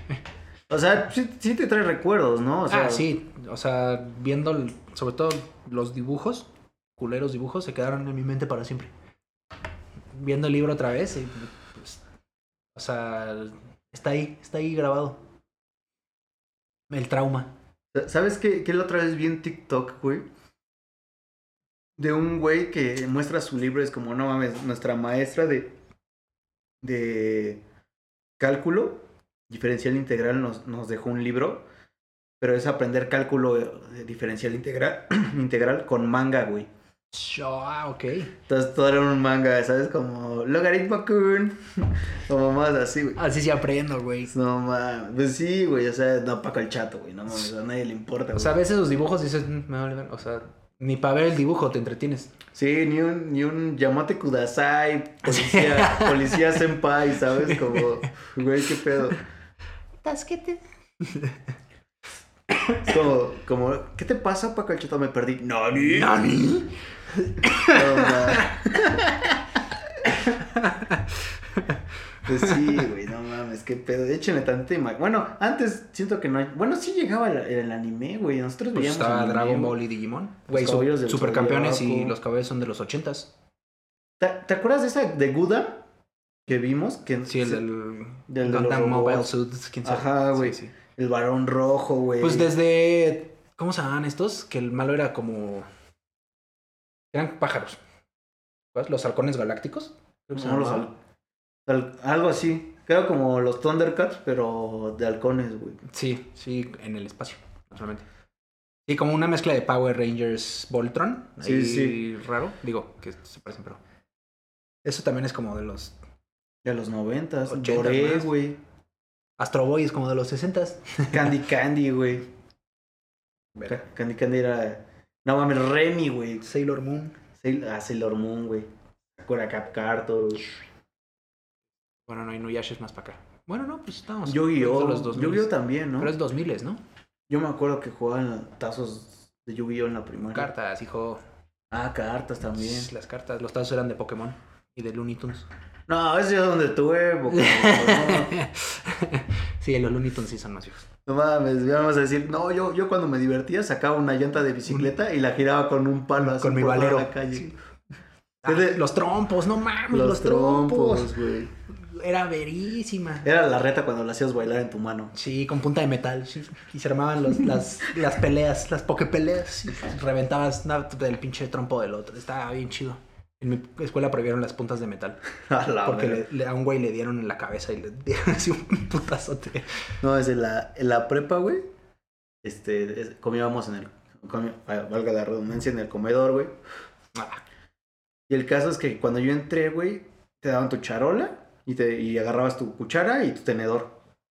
O sea, sí, sí te trae recuerdos, ¿no? O sea, ah, sí. O sea, viendo sobre todo los dibujos, culeros dibujos, se quedaron en mi mente para siempre. Viendo el libro otra vez, y, pues, o sea, está ahí, está ahí grabado. El trauma. ¿Sabes qué, qué la otra vez vi en TikTok, güey? De un güey que muestra su libro, es como, no mames, nuestra maestra de, de cálculo, diferencial integral, nos, nos dejó un libro, pero es aprender cálculo de diferencial integral, integral con manga, güey. Ah, ok. Entonces todo era un manga, ¿sabes? Como logaritmo kun, como más así, güey. Así sí aprendo, güey. No mames, pues sí, güey, o sea, no Paco el chato, güey, no mames, a nadie le importa, O güey. sea, a veces los dibujos dices, "Mm, me vale ver", O sea, ni para ver el dibujo te entretienes. Sí, ni un, ni un Yamate Kudasai, policía, policía senpai, ¿sabes? Como, güey, qué pedo. Es como, como, ¿qué te pasa, Paco el chato? Me perdí. No, ni. ¿Nani? Pues sí, güey, no mames, qué pedo. Échenle tanta ima- Bueno, antes siento que no hay. Bueno, sí llegaba el, el anime, güey. Nosotros Pues veíamos. estaba anime, Dragon. Ball y Digimon. Güey, su- supercampeones y los caballeros son de los ochentas. ¿Te, te acuerdas de esa de Guda que vimos? Que Sí, el se- del del Gundam Mobile. Suits. quién sabe. Ajá, güey. Sí, sí. El varón rojo, güey. Pues desde. ¿Cómo se llamaban estos? Que el malo era como. Eran pájaros. ¿Los halcones galácticos? Creo que se No, los al- algo así. Creo como los Thundercats, pero de halcones, güey. Sí, sí, en el espacio, naturalmente. Sí, como una mezcla de Power Rangers Voltron. Sí, ahí sí. raro. Digo, que se parecen, pero. Eso también es como de los. De los noventas. Doré, güey. Astro Boy es como de los sesentas. Candy Candy, güey. Ca- Candy Candy era... No mames, Remy, güey. Sailor Moon. Sail- Ah, Sailor Moon, güey. Sakura Cap Cartor. Bueno, no, Inuyasha es más para acá. Bueno, no, pues estamos. Yu-Gi-Oh! de los 2000s. Yu-Gi-Oh! también, ¿no? Pero es 2000, ¿no? Yo me acuerdo que jugaban tazos de Yu-Gi-Oh! en la primaria. Cartas, hijo. Ah, cartas también. Las cartas, los tazos eran de Pokémon y de Looney Tunes. No, ese es donde tuve. porque- no, sí, los Looney Tunes sí son más viejos. No mames, vamos a decir, no, yo, yo cuando me divertía sacaba una llanta de bicicleta y la giraba con un palo así Con mi por toda valero. la calle. Sí. Ah, Es de- los trompos, no mames, Los, los, trompos. güey. Era verísima. Era la reta cuando la hacías bailar en tu mano. Sí, con punta de metal. sí. Y se armaban los- las, las peleas, las pokepeleas. Y reventabas una- el pinche trompo del otro. Estaba bien chido. En mi escuela prohibieron las puntas de metal. A la Porque le- le- a un güey le dieron en la cabeza y le dieron así un putazote. No, es en la, en la prepa, güey. Este, es- comíamos en el, comi- valga la redundancia, en el comedor, güey. Ah, Y el caso es que cuando yo entré, güey, te daban tu charola y, te, y agarrabas tu cuchara y tu tenedor.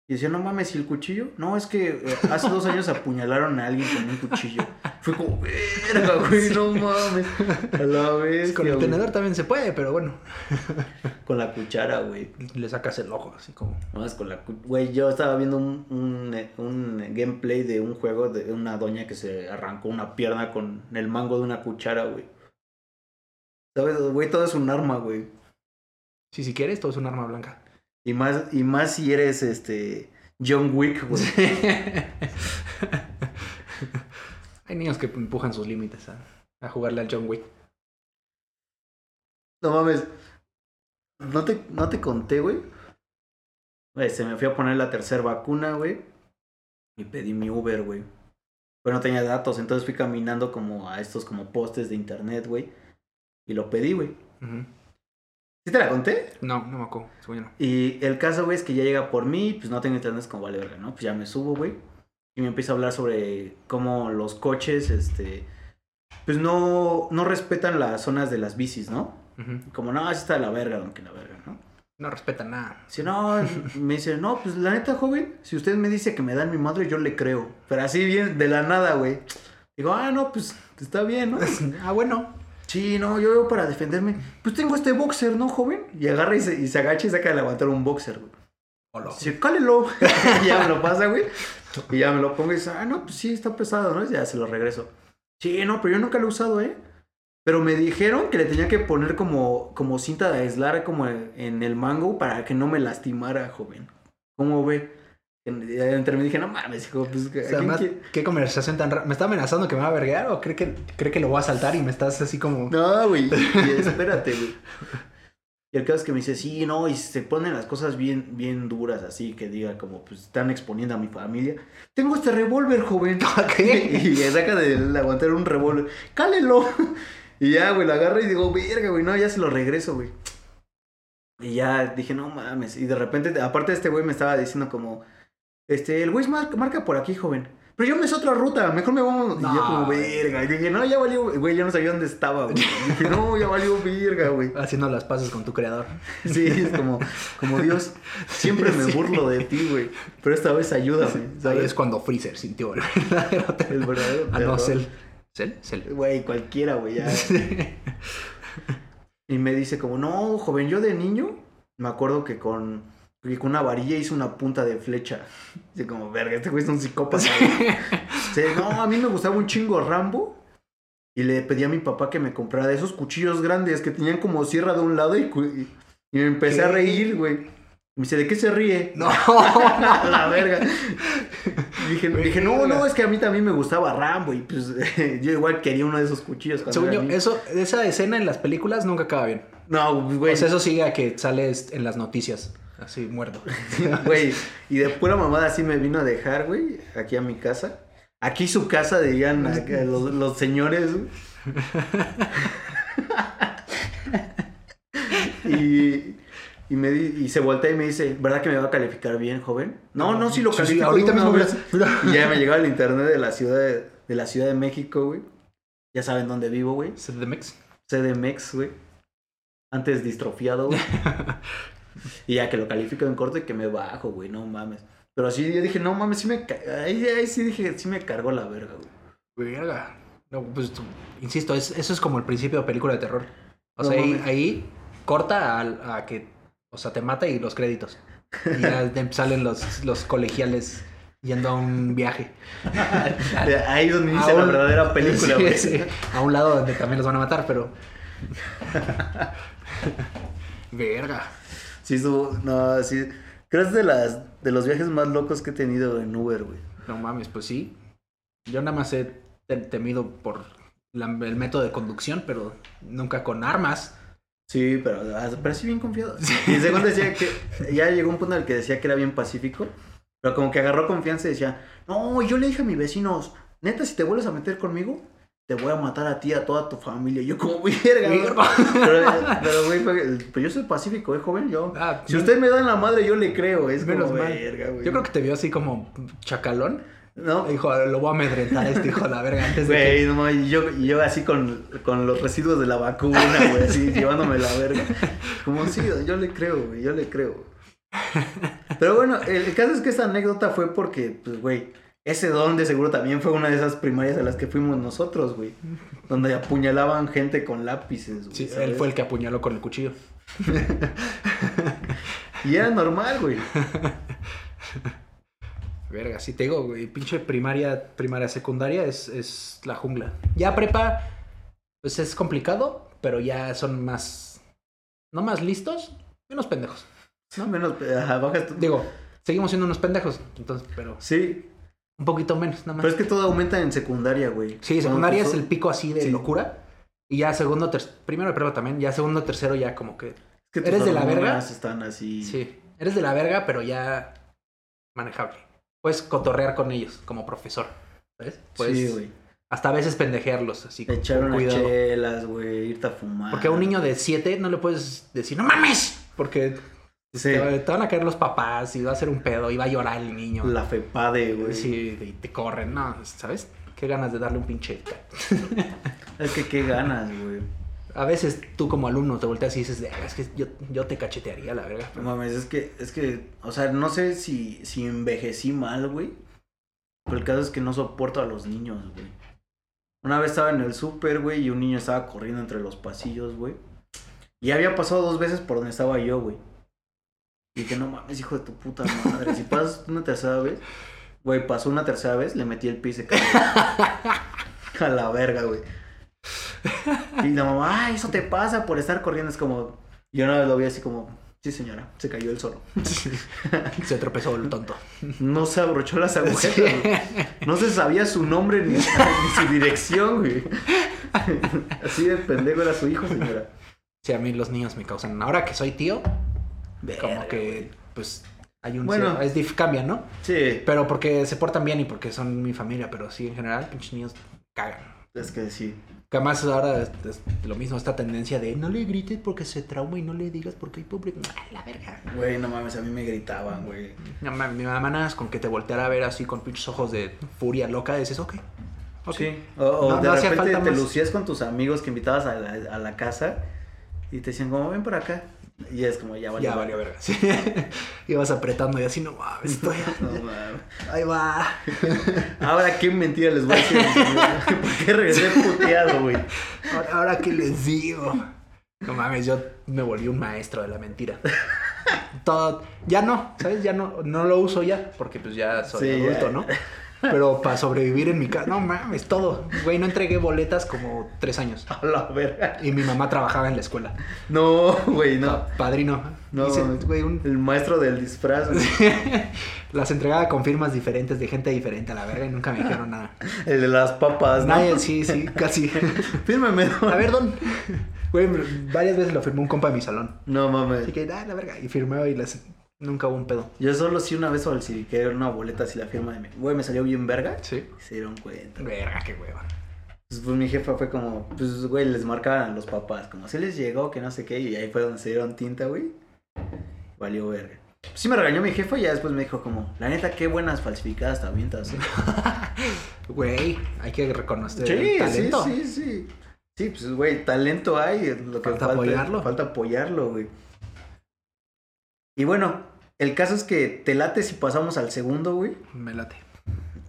Y decía, no mames, ¿y el cuchillo? No, es que eh, hace dos años apuñalaron a alguien con un cuchillo. Fue como, verga, güey, no mames. A la vez. con el tenedor también se puede, pero bueno. Con la cuchara, güey. Le sacas el ojo, así como. No, es con la Güey, yo estaba viendo un, un, eh, un gameplay de un juego de una doña que se arrancó una pierna con el mango de una cuchara, güey. ¿Sabes? Güey, todo es un arma, güey. Sí, si quieres, todo es un arma blanca. Y más, y más si eres este John Wick, güey. Hay niños que empujan sus límites a, a jugarle al John Wick. No mames. No te, no te conté, güey. Güey, se me fui a poner la tercera vacuna, güey. Y pedí mi Uber, güey. Pero no tenía datos, entonces fui caminando como a estos como postes de internet, güey. Y lo pedí, güey. Ujú. ¿Sí te la conté? No, no me acuerdo. no. Y el caso, güey, es que ya llega por mí, pues no tengo internet, como vale verga, ¿no? Pues ya me subo, güey. Y me empieza a hablar sobre cómo los coches, este, pues no, no respetan las zonas de las bicis, ¿no? Como, no, así está la verga, don que la verga, ¿no? No respetan nada. Si no, me dice, no, pues la neta, joven, si usted me dice que me dan mi madre, yo le creo. Pero así bien, de la nada, güey. Digo, ah, no, pues está bien, ¿no? ah, bueno. Sí, no, yo para defenderme, pues tengo este boxer, ¿no, joven? Y agarra y se, y se agacha y saca de levantar un boxer, güey. Hola. Sí, cálelo. y ya me lo pasa, güey. Y ya me lo pongo y dice, ah, no, pues sí, está pesado, ¿no? Y ya se lo regreso. Sí, no, pero yo nunca lo he usado, ¿eh? Pero me dijeron que le tenía que poner como, como cinta de aislar como en el mango para que no me lastimara, joven. ¿Cómo ve? Entre mí dije, no mames, hijo, pues... O sea, más, ¿Qué conversación tan rara? ¿Me está amenazando que me va a verguear o cree que, cree que lo voy a saltar y me estás así como... No, güey, espérate, güey. Y el caso es que me dice, sí, no, y se ponen las cosas bien, bien duras, así, que diga, como, pues, están exponiendo a mi familia. Tengo este revólver, joven. ¿Qué? Y me saca de aguantar un revólver. ¡Cálelo! Y ya, güey, lo agarro y digo, verga, güey, no, ya se lo regreso, güey. Y ya dije, no mames. Y de repente, aparte este güey me estaba diciendo como, este, el güey marca, por aquí, joven. Pero yo me sé otra ruta, mejor me vamos. No, y yo como, verga. Y dije, no, ya valió, güey, ya no sabía dónde estaba, güey. dije, no, ya valió verga, güey. Haciendo las pases con tu creador. Sí, es como, como Dios, siempre me burlo de ti, güey. Pero esta vez ayúdame. ¿sabes? Ahí es cuando Freezer sintió el verdadero El verdadero Ah, no, Cell. ¿Cell? Cell. Güey, cualquiera, güey, ya. y me dice como, no, joven, yo de niño me acuerdo que con y con una varilla hizo una punta de flecha. Así como, verga, este güey es un psicópata. sí, no, a mí me gustaba un chingo Rambo. Y le pedí a mi papá que me comprara esos cuchillos grandes que tenían como sierra de un lado y, y, me empecé a reír, güey. Me dice, ¿de qué se ríe? No, la verga. dije, dije, no, no, es que a mí también me gustaba Rambo y pues yo igual quería uno de esos cuchillos. Según yo, eso, esa escena en las películas nunca acaba bien. No, güey. Sea, eso sigue a que sales en las noticias. Así, muerto. Güey, y de pura mamada así me vino a dejar, güey, aquí a mi casa. Aquí su casa, dirían los, los señores. y, y, me y se voltea y me dice, ¿verdad que me va a calificar bien, joven? No, no, si lo califico. ahorita mismo. Y ya me llegaba el internet de la ciudad de, de la Ciudad de México, güey. Ya saben dónde vivo, güey. CDMX. CDMX, güey. Antes distrofiado, güey. Y ya que lo califico en corte, que me bajo, güey, no mames. Pero así yo dije, no mames, sí me. Ahí, ahí sí dije, sí me cargó la verga, güey. Verga. No, pues, insisto, es, eso es como el principio de película de terror. O sea, ahí, ahí, corta a, a, que. O sea, te mata y los créditos. Y ya salen los, los colegiales yendo a un viaje. ahí es donde dice la verdadera película, güey. Sí, sí. A un lado donde también los van a matar, pero. Verga. Sí, no, sí. Creo que es de, las, de los viajes más locos que he tenido en Uber, güey. No mames, pues sí. Yo nada más he temido por la, el método de conducción, pero nunca con armas. Sí, pero, ah, pero sí bien confiado. Y segundo decía que ya llegó un punto en el que decía que era bien pacífico, pero como que agarró confianza y decía, no, yo le dije a mis vecinos, neta, si te vuelves a meter conmigo, te voy a matar a ti, a toda tu familia. Yo como, verga, pero, pero, güey, pero yo soy pacífico, ¿eh, joven? Yo, ah, si usted me da en la madre, yo le creo. Es menos como, verga, güey. Yo creo que te vio así como chacalón. ¿No? Hijo, lo voy a amedrentar a este hijo de la verga antes de güey, que... no, y yo, yo así con, con los residuos de la vacuna, güey, así, llevándome la verga. Como, sí, yo le creo, güey, yo le creo. Pero bueno, el caso es que esta anécdota fue porque, pues, güey ese don de seguro también fue una de esas primarias a las que fuimos nosotros, güey. Donde apuñalaban gente con lápices, güey. Sí, él fue el que apuñaló con el cuchillo. y era normal, güey. Verga, sí te digo, güey. Pinche primaria, primaria, secundaria es, es la jungla. Ya prepa, pues es complicado, pero ya son más. No más listos, menos pendejos. No, menos. Ajá, bajas Digo, seguimos siendo unos pendejos, entonces, pero. Sí, un poquito menos, nada más. Pero es que todo aumenta en secundaria, güey. Sí, secundaria es el pico así de locura. Y ya segundo, tercero, primero de prueba también, ya segundo, tercero ya como que... Es que eres de la verga. están así. Sí, eres de la verga, pero ya manejable. Puedes cotorrear con ellos como profesor, ¿sabes? sí, güey. Hasta a veces pendejearlos, así Echar unas chelas, güey, irte a fumar. Porque a un niño de siete no le puedes decir, ¡no mames! Porque te, van a caer los papás y va a ser un pedo y va a llorar el niño. La fepade, güey. Sí, y te corren, no, ¿sabes? Qué ganas de darle un pinche. es que qué ganas, güey. a veces tú como alumno te volteas y dices, "Ah, es que yo, yo te cachetearía, la verga. No mames, es que, es que, o sea, no sé si, si envejecí mal, güey. Pero el caso es que no soporto a los niños, güey. Una vez estaba en el súper, güey, y un niño estaba corriendo entre los pasillos, güey. Y había pasado dos veces por donde estaba yo, güey. Y dije, no mames, hijo de tu puta madre. Si pasas una tercera vez, güey, pasó una tercera vez, le metí el pie y se cayó. A la verga, güey. Y la mamá, ay, eso te pasa por estar corriendo. Es como, yo una vez lo vi así como, sí señora, se cayó él solo. Se tropezó el tonto. No se abrochó las agujetas, güey. No se sabía su nombre ni, ni su dirección, güey. Así de pendejo era su hijo, señora. Sí, a mí los niños me causan. Ahora que soy tío, como que, pues, hay un. Bueno. es dif- cambia, ¿no? Sí, Pero porque se portan bien y porque son mi familia, pero sí, en general, pinches niños cagan. es que sí. Que además ahora es, es lo mismo, esta tendencia de no le grites porque se trauma y no le digas porque hay público. ¡Ay, la verga! Güey, no mames, a mí me gritaban, güey. No, mi mamá nada más con que te volteara a ver así con pinches ojos de furia loca, dices, ok. ok. Sí. O, o No- de no hacía repente falta te más. lucías con tus amigos que invitabas a la, a la casa y te decían como, ven por acá. Y es como, ya valió. ya valió verga. Sí. Ibas apretando y así, no mames, estoy. No mames. Ahí va. Ahora, qué mentira les voy a decir. ¿Por qué regresé puteado, güey? Ahora, ahora que les digo. No mames, yo me volví un maestro de la mentira. Todo, ya no, ¿sabes? Ya no, no lo uso ya, porque pues ya soy Sí, adulto, ya. ¿no? Pero para sobrevivir en mi casa, no mames, todo. Güey, no entregué boletas como tres años. A la verga. Y mi mamá trabajaba en la escuela. No, güey, no. Pa- Padrino. No, Hice, güey, un- el maestro del disfraz, las entregaba con firmas diferentes de gente diferente a la verga y nunca me dijeron nada. El de las papas, ¿no? Nadie, sí, sí, casi. Fírmeme. ¿no? A ver, don. Güey, varias veces lo firmó un compa de mi salón. No mames. Así que, ah, la verga. Y firmé y les... nunca hubo un pedo. Yo solo sí una vez falsifiqué una boleta así la firma de mi. Güey, me salió bien verga. Sí. Y se dieron cuenta. Verga, qué hueva. Pues, pues, mi jefa fue como, pues, güey, les marcaban a los papás, como, si les llegó, que no sé qué, y ahí fue donde se dieron tinta, güey. Valió verga. Pues, sí me regañó mi jefa y ya después me dijo como, la neta, qué buenas falsificadas te avientas, ¿eh?". Güey, hay que reconocer Sí, el sí, talento. sí, sí. Sí, pues, güey, talento hay, lo que Falta falta, apoyarlo. Falta apoyarlo, güey. Y bueno, el caso es que te late si pasamos al segundo, güey. Me late.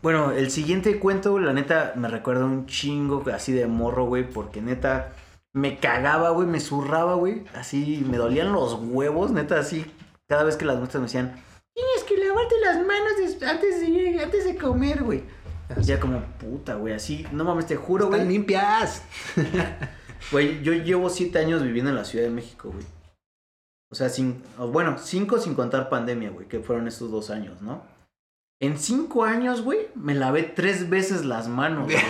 Bueno, el siguiente cuento, la neta, me recuerda un chingo así de morro, güey, porque neta me cagaba, güey, me zurraba, güey, así me dolían los huevos, neta, así, cada vez que las muestras me decían, tienes que lavarte las manos antes de, antes de comer, güey. Ya como, puta, güey, así, no mames, te juro, güey. limpias. Güey, yo llevo siete años viviendo en la Ciudad de México, güey. O sea, sin, bueno, cinco sin contar pandemia, güey, que fueron estos dos años, ¿no? En cinco años, güey, me lavé tres veces las manos.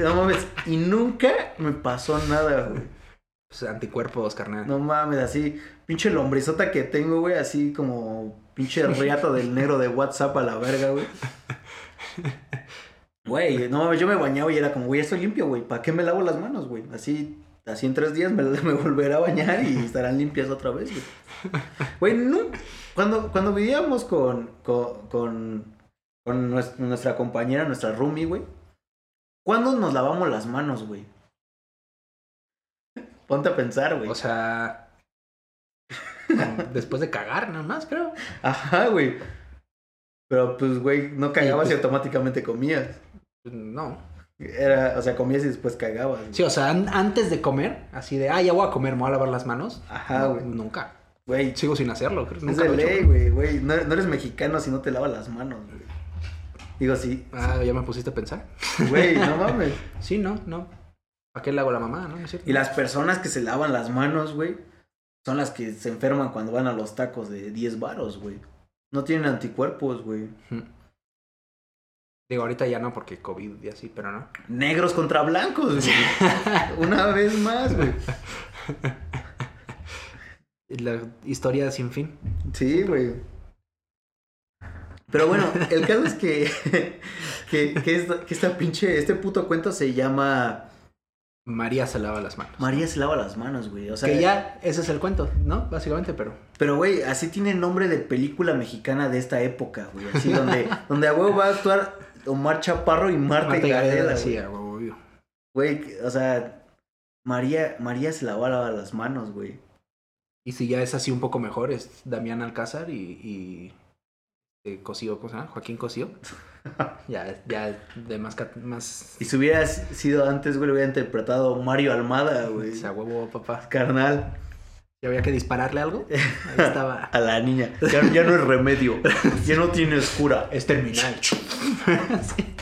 No mames, y nunca me pasó nada, güey. Pues, anticuerpos, carnal. No mames, así, pinche lombrizota que tengo, güey, así como pinche riata del negro de WhatsApp a la verga, güey. Güey, no mames, yo me bañaba y era como, güey, estoy limpio, güey, ¿para qué me lavo las manos, güey? Así, así en tres días me, me volveré a bañar y estarán limpias otra vez, güey. Güey, no, cuando, cuando vivíamos con, con, con, con nues- nuestra compañera, nuestra roomie, güey, ¿cuándo nos lavamos las manos, güey? Ponte a pensar, güey. O sea. después de cagar, nada más, creo. Ajá, güey. Pero pues, güey, no cagabas y, pues- automáticamente comías. No. Era, o sea, comías y después cagabas. güey. Sí, o sea, an- antes de comer, así de, ah, ya voy a comer, me voy a lavar las manos. Ajá, No, güey. Nunca. Güey, Sigo sin hacerlo. creo. es de lo he hecho. ley, güey, güey. No, no eres mexicano si no te lavas las manos, güey. Digo, sí. Ah, ya me pusiste a pensar. Güey, no mames. Sí, no, no. ¿Para qué le hago la mamá, no? ¿No es cierto? Y las personas que se lavan las manos, güey, son las que se enferman cuando van a los tacos de 10 varos, güey. No tienen anticuerpos, güey. Ujú. Digo, ahorita ya no porque COVID y así, pero no. Negros contra blancos, güey. Una vez más, güey. La historia sin fin. Sí, güey. Pero bueno, el caso es que, que, que, esta, que esta pinche, este puto cuento se llama María se lava las manos. María se lava las manos, güey. O sea, que ya, ese es el cuento, ¿no? Básicamente, pero. Pero, güey, así tiene nombre de película mexicana de esta época, güey. Así donde, donde a huevo va a actuar Omar Chaparro y Marta, Marta y Gareda, güey. Güey, o sea, María, María se lavaba las manos, güey. Y si ya es así un poco mejor, es Damián Alcázar y, y eh, Cosío, ¿cómo se llama? Joaquín Cosío. ya, ya de más, más Y si hubiera sido antes, güey, lo hubiera interpretado Mario Almada, güey. o sea, huevo, papá. Carnal, Había que dispararle algo, ahí estaba. a la niña. Ya, ya no es remedio. Ya no tienes cura. Es terminal. Sí.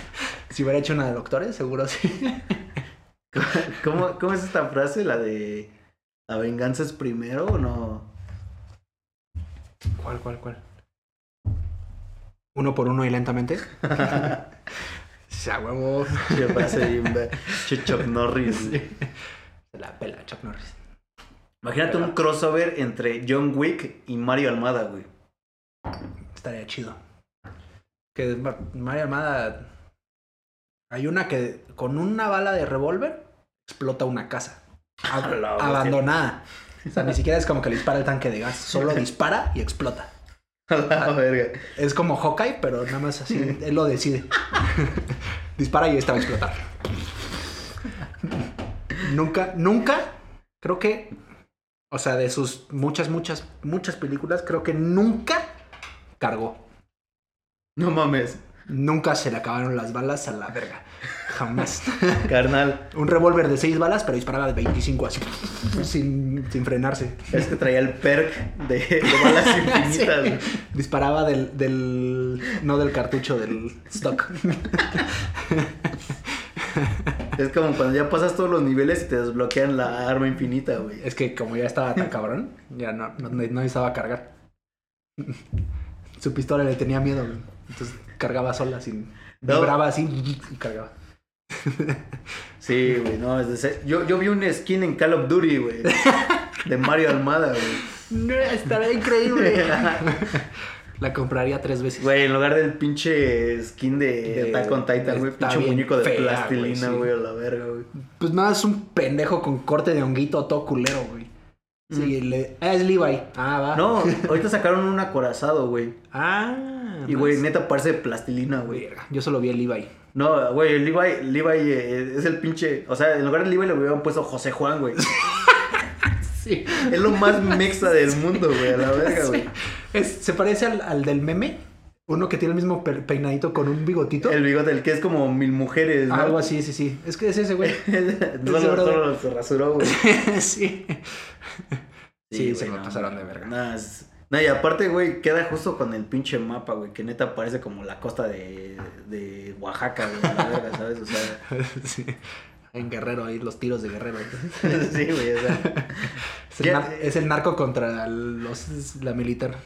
Si hubiera hecho una de doctores, seguro sí. ¿Cómo, ¿Cómo es esta frase? La de la venganza es primero o no? ¿Cuál, cuál, cuál? Uno por uno y lentamente. Sea, huevo. Che, frase bien ve- che, Chuck Norris. Se la pela Chuck Norris. Imagínate un crossover entre John Wick y Mario Almada, güey. Estaría chido. Que Ma- María Armada. Hay una que con una bala de revólver explota una casa. Ab- la abandonada. O sea, ni siquiera es como que le dispara el tanque de gas. Solo dispara y explota. A la verga. Es como Hawkeye, pero nada más así. Él lo decide. dispara y esta va a explotar. nunca, nunca. Creo que. O sea, de sus muchas, muchas, muchas películas, creo que nunca cargó. No mames. Nunca se le acabaron las balas a la verga. Jamás. Carnal. Un revólver de 6 balas, pero disparaba de 25 así. Sin, sin frenarse. Es que traía el perk de, de balas infinitas. Disparaba del, del. No del cartucho, del stock. Es como cuando ya pasas todos los niveles y te desbloquean la arma infinita, güey. Es que como ya estaba tan cabrón, ya no, no, no necesitaba cargar. Su pistola le tenía miedo, güey. Entonces cargaba sola, sin. No. Vibraba así y cargaba. Sí, güey, no, es de ser- yo, yo vi un skin en Call of Duty, güey. De Mario Almada, güey. No, estaría increíble. La compraría tres veces. Güey, en lugar del pinche skin de, Attack on Titan, güey. Pinche muñeco de fea, plastilina, güey, sí. a la verga, güey. Pues nada, es un pendejo con corte de honguito todo culero, güey. Sí, le... Ah, es Levi. Ah, va. No, ahorita sacaron un acorazado, güey. Ah. Y, güey, neta parece plastilina, güey. Yo solo vi el Levi. No, güey, el Levi, Levi eh, es el pinche. O sea, en lugar de Levi le hubieran puesto José Juan, güey. Sí. Es lo más mexa del mundo, güey, a la verga, güey. Se parece al, al del meme. Uno que tiene el mismo pe- peinadito con un bigotito. El bigote, el que es como mil mujeres, ¿no? Algo así, sí, sí. Es que es ese, güey. solo, brother. solo se rasuró, güey. sí. Sí, se me pasaron de verga. Es- No, y aparte, güey, queda justo con el pinche mapa, güey, que neta parece como la costa de, de Oaxaca, güey, la verga, ¿sabes? O sea, Sí. En Guerrero, ahí los tiros de Guerrero. sí, güey, o sea. Es el, Ya- nar- es el narco contra los, la militar.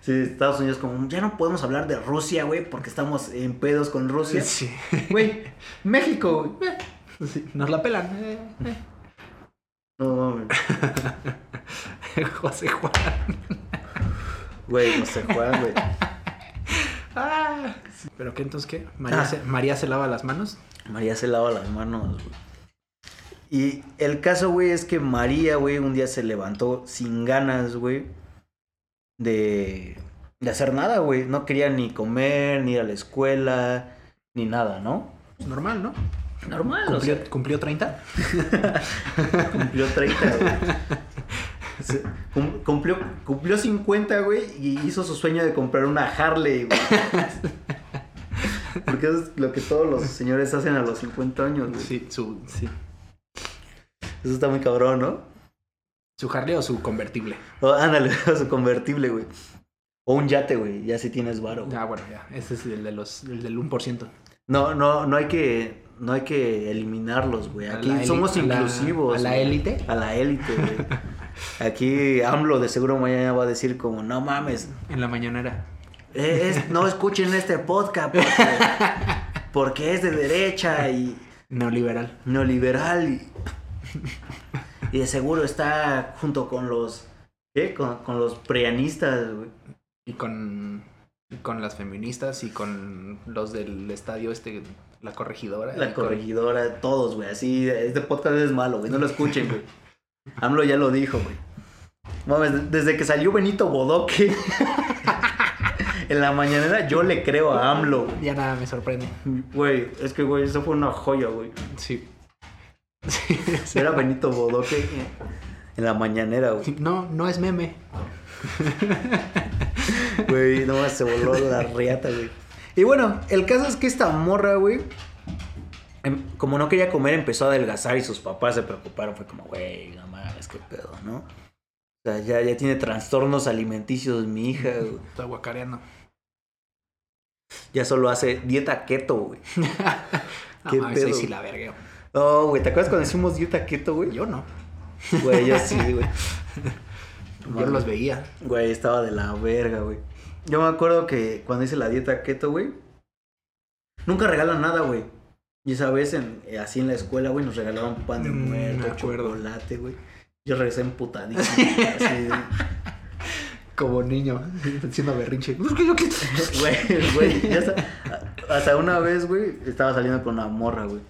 Sí, Estados Unidos como, ya no podemos hablar de Rusia, güey, porque estamos en pedos con Rusia. Sí. Güey, México, güey. Sí, Nos la pelan. Eh, eh. No mames. José Juan. Güey, José Juan, güey. Ah. ¿Pero qué entonces qué? María, Ah. se, María se lava las manos. María se lava las manos, güey. Y el caso, güey, es que María, güey, un día se levantó sin ganas, güey, de, de hacer nada, güey. No quería ni comer, ni ir a la escuela, ni nada, ¿no? Normal, ¿no? Normal, o ¿Cumplió, sea, ¿Cumplió 30? cumplió 30, güey. Se- cum- Cumplió, cumplió 50, güey, y hizo su sueño de comprar una Harley, güey. Porque eso es lo que todos los señores hacen a los 50 años, güey. Sí, su, sí. Eso está muy cabrón, ¿no? ¿Su Harley o su convertible? O, ándale, su convertible, güey. O un yate, güey, ya si tienes varo. güey. Ah, bueno, ya. Ese es el, de los, el del 1%. No, no, no hay que, no hay que eliminarlos, güey. Aquí somos la- inclusivos. a la güey. élite. A la élite, güey. Aquí AMLO de seguro mañana va a decir como, no mames, En la mañanera. Eh, es- no escuchen este podcast porque, porque es de derecha y Neoliberal. neoliberal y, y de seguro está junto con los, ¿qué? Con, con los preanistas, güey. Y con, y con las feministas y con los del estadio este, la corregidora. La con- corregidora, todos, güey. Así, este podcast es malo, güey. No lo escuchen, güey. AMLO ya lo dijo, güey. Mames, desde que salió Benito Bodoque en la mañanera, yo le creo a AMLO, güey. Ya nada me sorprende. Güey, es que, güey, eso fue una joya, güey. Sí. Era Benito Bodoque en, la mañanera, güey. No, no es meme. Güey, no se voló la riata, güey. Y bueno, el caso es que esta morra, güey, em, como no quería comer, empezó a adelgazar y sus papás se preocuparon. Fue como, güey, no mames, qué pedo, ¿no? O sea, ya, ya tiene trastornos alimenticios mi hija, güey. Está guacareando. Ya solo hace dieta keto, güey. ¿Qué no, pedo? sí la vergueo. Oh, güey, ¿te acuerdas cuando hicimos dieta keto, güey? Yo no. Güey, yo sí, güey. Yo los veía. Güey, estaba de la verga, güey. Yo me acuerdo que cuando hice la dieta keto, güey, nunca regalan nada, güey. Y esa vez, en, eh, así en la escuela, güey, nos regalaban pan de Mm, muerto, chocolate, güey. Yo regresé emputadísimo. así, Como niño, haciendo berrinche. Güey, güey, ya hasta, hasta una vez, güey, estaba saliendo con una morra, güey.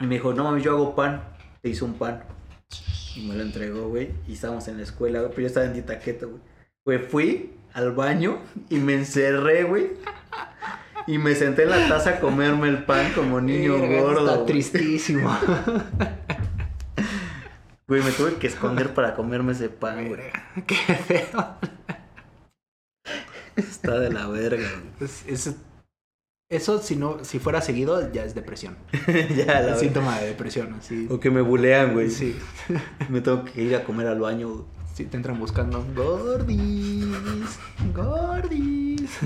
Y me dijo, no mames, yo hago pan. Te hizo un pan. Y me lo entregó, güey. Y estábamos en la escuela, güey. Pero yo estaba en dieta keto, güey. Güey, fui al baño y me encerré, güey. Y me senté en la taza a comerme el pan como niño Verga, gordo. Está güey. tristísimo. Güey, me tuve que esconder para comerme ese pan, güey. Qué feo. Está de la verga, es- eso, si no, si fuera seguido, ya es depresión. güey. ya, la Es síntoma de depresión, así. O que me bulean, güey. Sí. Me tengo que ir a comer al baño, güey. Sí, te entran buscando. Gordis. Gordis.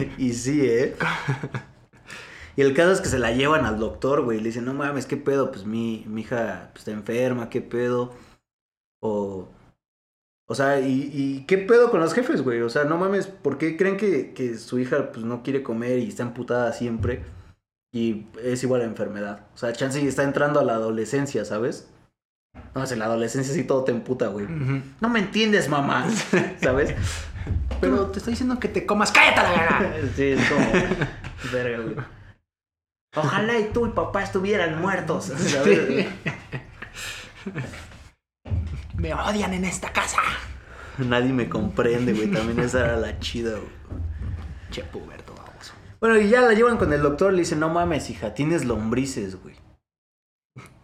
y sí, ¿eh? Y el caso es que se la llevan al doctor, güey. Le dicen, no mames, ¿qué pedo? Pues mi, mi hija pues, está enferma, ¿qué pedo? O... O sea, ¿y, y qué pedo con los jefes, güey? O sea, no mames, ¿por qué creen que, que su hija pues, no quiere comer y está amputada siempre? Y es igual a enfermedad. O sea, chance y está entrando a la adolescencia, ¿sabes? No, en la adolescencia sí todo te emputa, güey. No me entiendes, mamá. ¿Sabes? Pero te estoy diciendo que te comas. ¡Cállate la verga! Sí, es como. Verga, güey. Ojalá y tú y papá estuvieran muertos. Me odian en esta casa. Nadie me comprende, güey. También esa era la chida, güey. Che, puberto, vamos. Bueno, y ya la llevan con el doctor. Le dicen, no mames, hija, tienes lombrices, güey.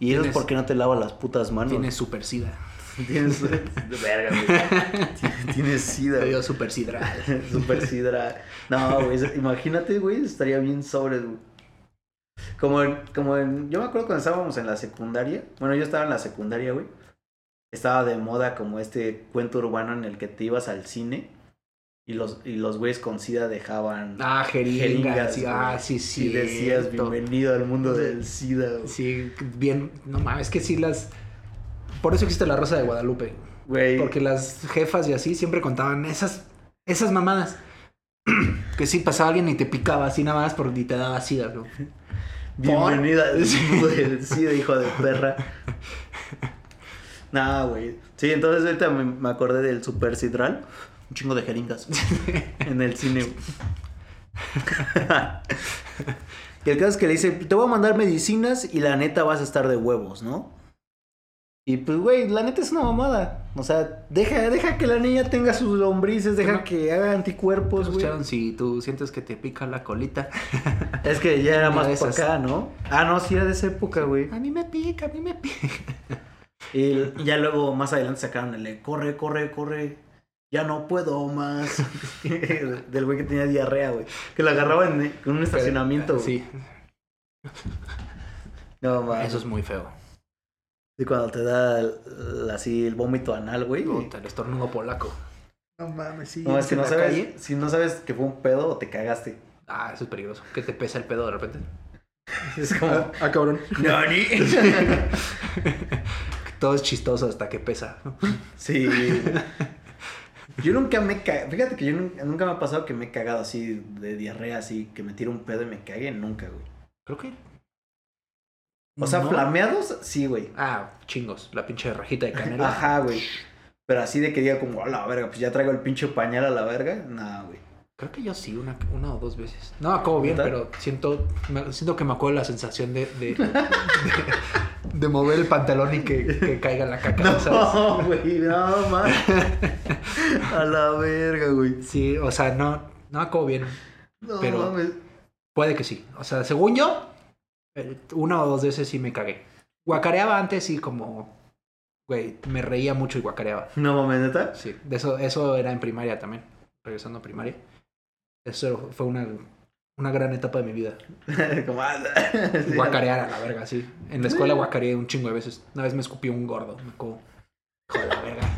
Y eso es porque no te lavas las putas manos. Tienes super sida. Tienes. Verga, güey. Tienes sida, Te dio super sidral. Super sidra. No, güey. Imagínate, güey. Estaría bien sobre, güey. Como en, como en. Yo me acuerdo cuando estábamos en la secundaria. Bueno, yo estaba en la secundaria, güey. Estaba de moda como este cuento urbano en el que te ibas al cine. Y los, y los güeyes con sida dejaban. Ah, jeringas. jeringas, ah, sí, sí. Y decías, bienvenido al mundo del SIDA, güey. Sí, bien. No mames, es que sí las. Por eso existe la Rosa de Guadalupe. Güey. Porque las jefas y así siempre contaban esas, esas mamadas. que sí pasaba alguien y te picaba así nada más porque te daba sida, ¿no? Bienvenida SIDA, hijo de perra. Nah, güey. Sí, entonces ahorita me, me acordé del Super Sidral. Un chingo de jeringas. en el cine. güey. y el caso es que le dice, te voy a mandar medicinas y la neta vas a estar de huevos, ¿no? Y pues, güey, la neta es una mamada. O sea, deja, deja que la niña tenga sus lombrices, deja que haga anticuerpos, güey. Escucharon si tú sientes que te pica la colita. Es que ya era más para acá, ¿no? Ah, no, sí era de esa época, güey. A mí me pica, a mí me pica. Y ya luego más adelante sacaron el de, corre, corre, corre. Ya no puedo más. Del güey que tenía diarrea, güey. Que lo agarraba en, en un estacionamiento, güey. Sí, No, mames. eso es muy feo. Y cuando te da el- así el vómito anal, güey. Puta, el estornudo polaco. No mames, sí. ¿no No, es que sabes, calle? si no sabes que fue un pedo o te cagaste. Ah, eso es peligroso. Que te pesa el pedo de repente. Es como... ah, cabrón. ¡Nani! Todo es chistoso hasta que pesa. Sí. Yo nunca me he cagado. Fíjate que yo nunca, nunca me ha pasado que me he cagado así de diarrea, así que me tire un pedo y me cague. Nunca, güey. Creo que. O sea, no. flameados, sí, güey. Ah, chingos. La pinche rajita de canela. Ajá, güey. Pero así de que diga como, a la verga, pues ya traigo el pinche pañal a la verga. Nah, güey. Creo que yo sí, una, una o dos veces. No acuerdo bien, pero siento, me- siento que me acuerdo la sensación de, de, de, de mover el pantalón y que, que caiga la caca, ¿sabes? No, güey, no, man. A la verga, güey. Sí, o sea, no, no acuerdo bien. No, Pero- mames. Puede que sí. O sea, según yo, Una o dos veces sí me cagué. Guacareaba antes y como, güey, me reía mucho y guacareaba. No mames, neta. Sí, de eso, eso era en primaria también, regresando a primaria. Eso fue una, una gran etapa de mi vida. Como, ah. Guacarear a la verga, sí. En la escuela guacareé un chingo de veces. Una vez me escupió un gordo, me co... Hijo de la verga.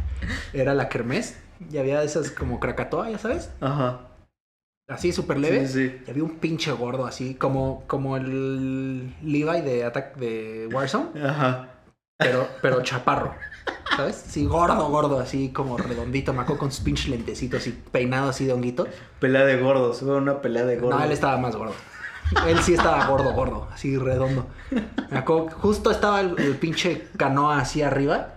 Era la kermés y había esas como Krakatoa, ya sabes. Ajá. Así, súper leve. Sí, sí. Y había un pinche gordo así, como, como el Levi de Attack de Warzone, Ajá. pero, pero chaparro. ¿Sabes? Sí, gordo, gordo, así como redondito, me acuerdo con sus pinches lentecitos y peinado así de honguito. Pelea de gordos. Fue una pelea de gordos. No, él estaba más gordo. Él sí estaba gordo, gordo, así redondo. Me acuerdo, que justo estaba el, el pinche canoa así arriba.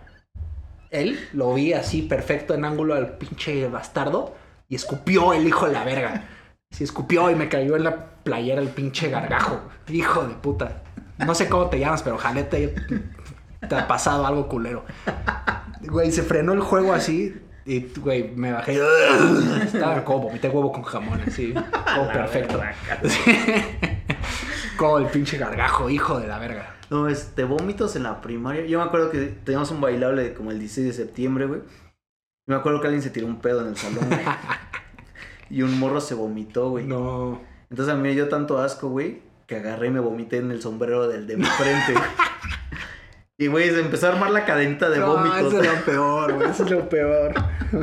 Él lo vi así perfecto en ángulo al pinche bastardo y escupió el hijo de la verga. Sí, escupió y me cayó en la playera el pinche gargajo. Hijo de puta. No sé cómo te llamas, pero ojalá te, te ha pasado algo culero. Güey, se frenó el juego así y, güey, me bajé. Estaba como vomité huevo con jamón, así. Como perfecto. como el pinche gargajo, hijo de la verga. No, este, vómitos en la primaria. Yo me acuerdo que teníamos un bailable de como el 16 de septiembre, güey. Y me acuerdo que alguien se tiró un pedo en el salón, güey. y un morro se vomitó, güey. No. Entonces a mí me dio tanto asco, güey, que agarré y me vomité en el sombrero del de mi frente, güey. Y, güey, se empezó a armar la cadenita de No, vómitos. eso es lo peor, güey. Eso es lo peor.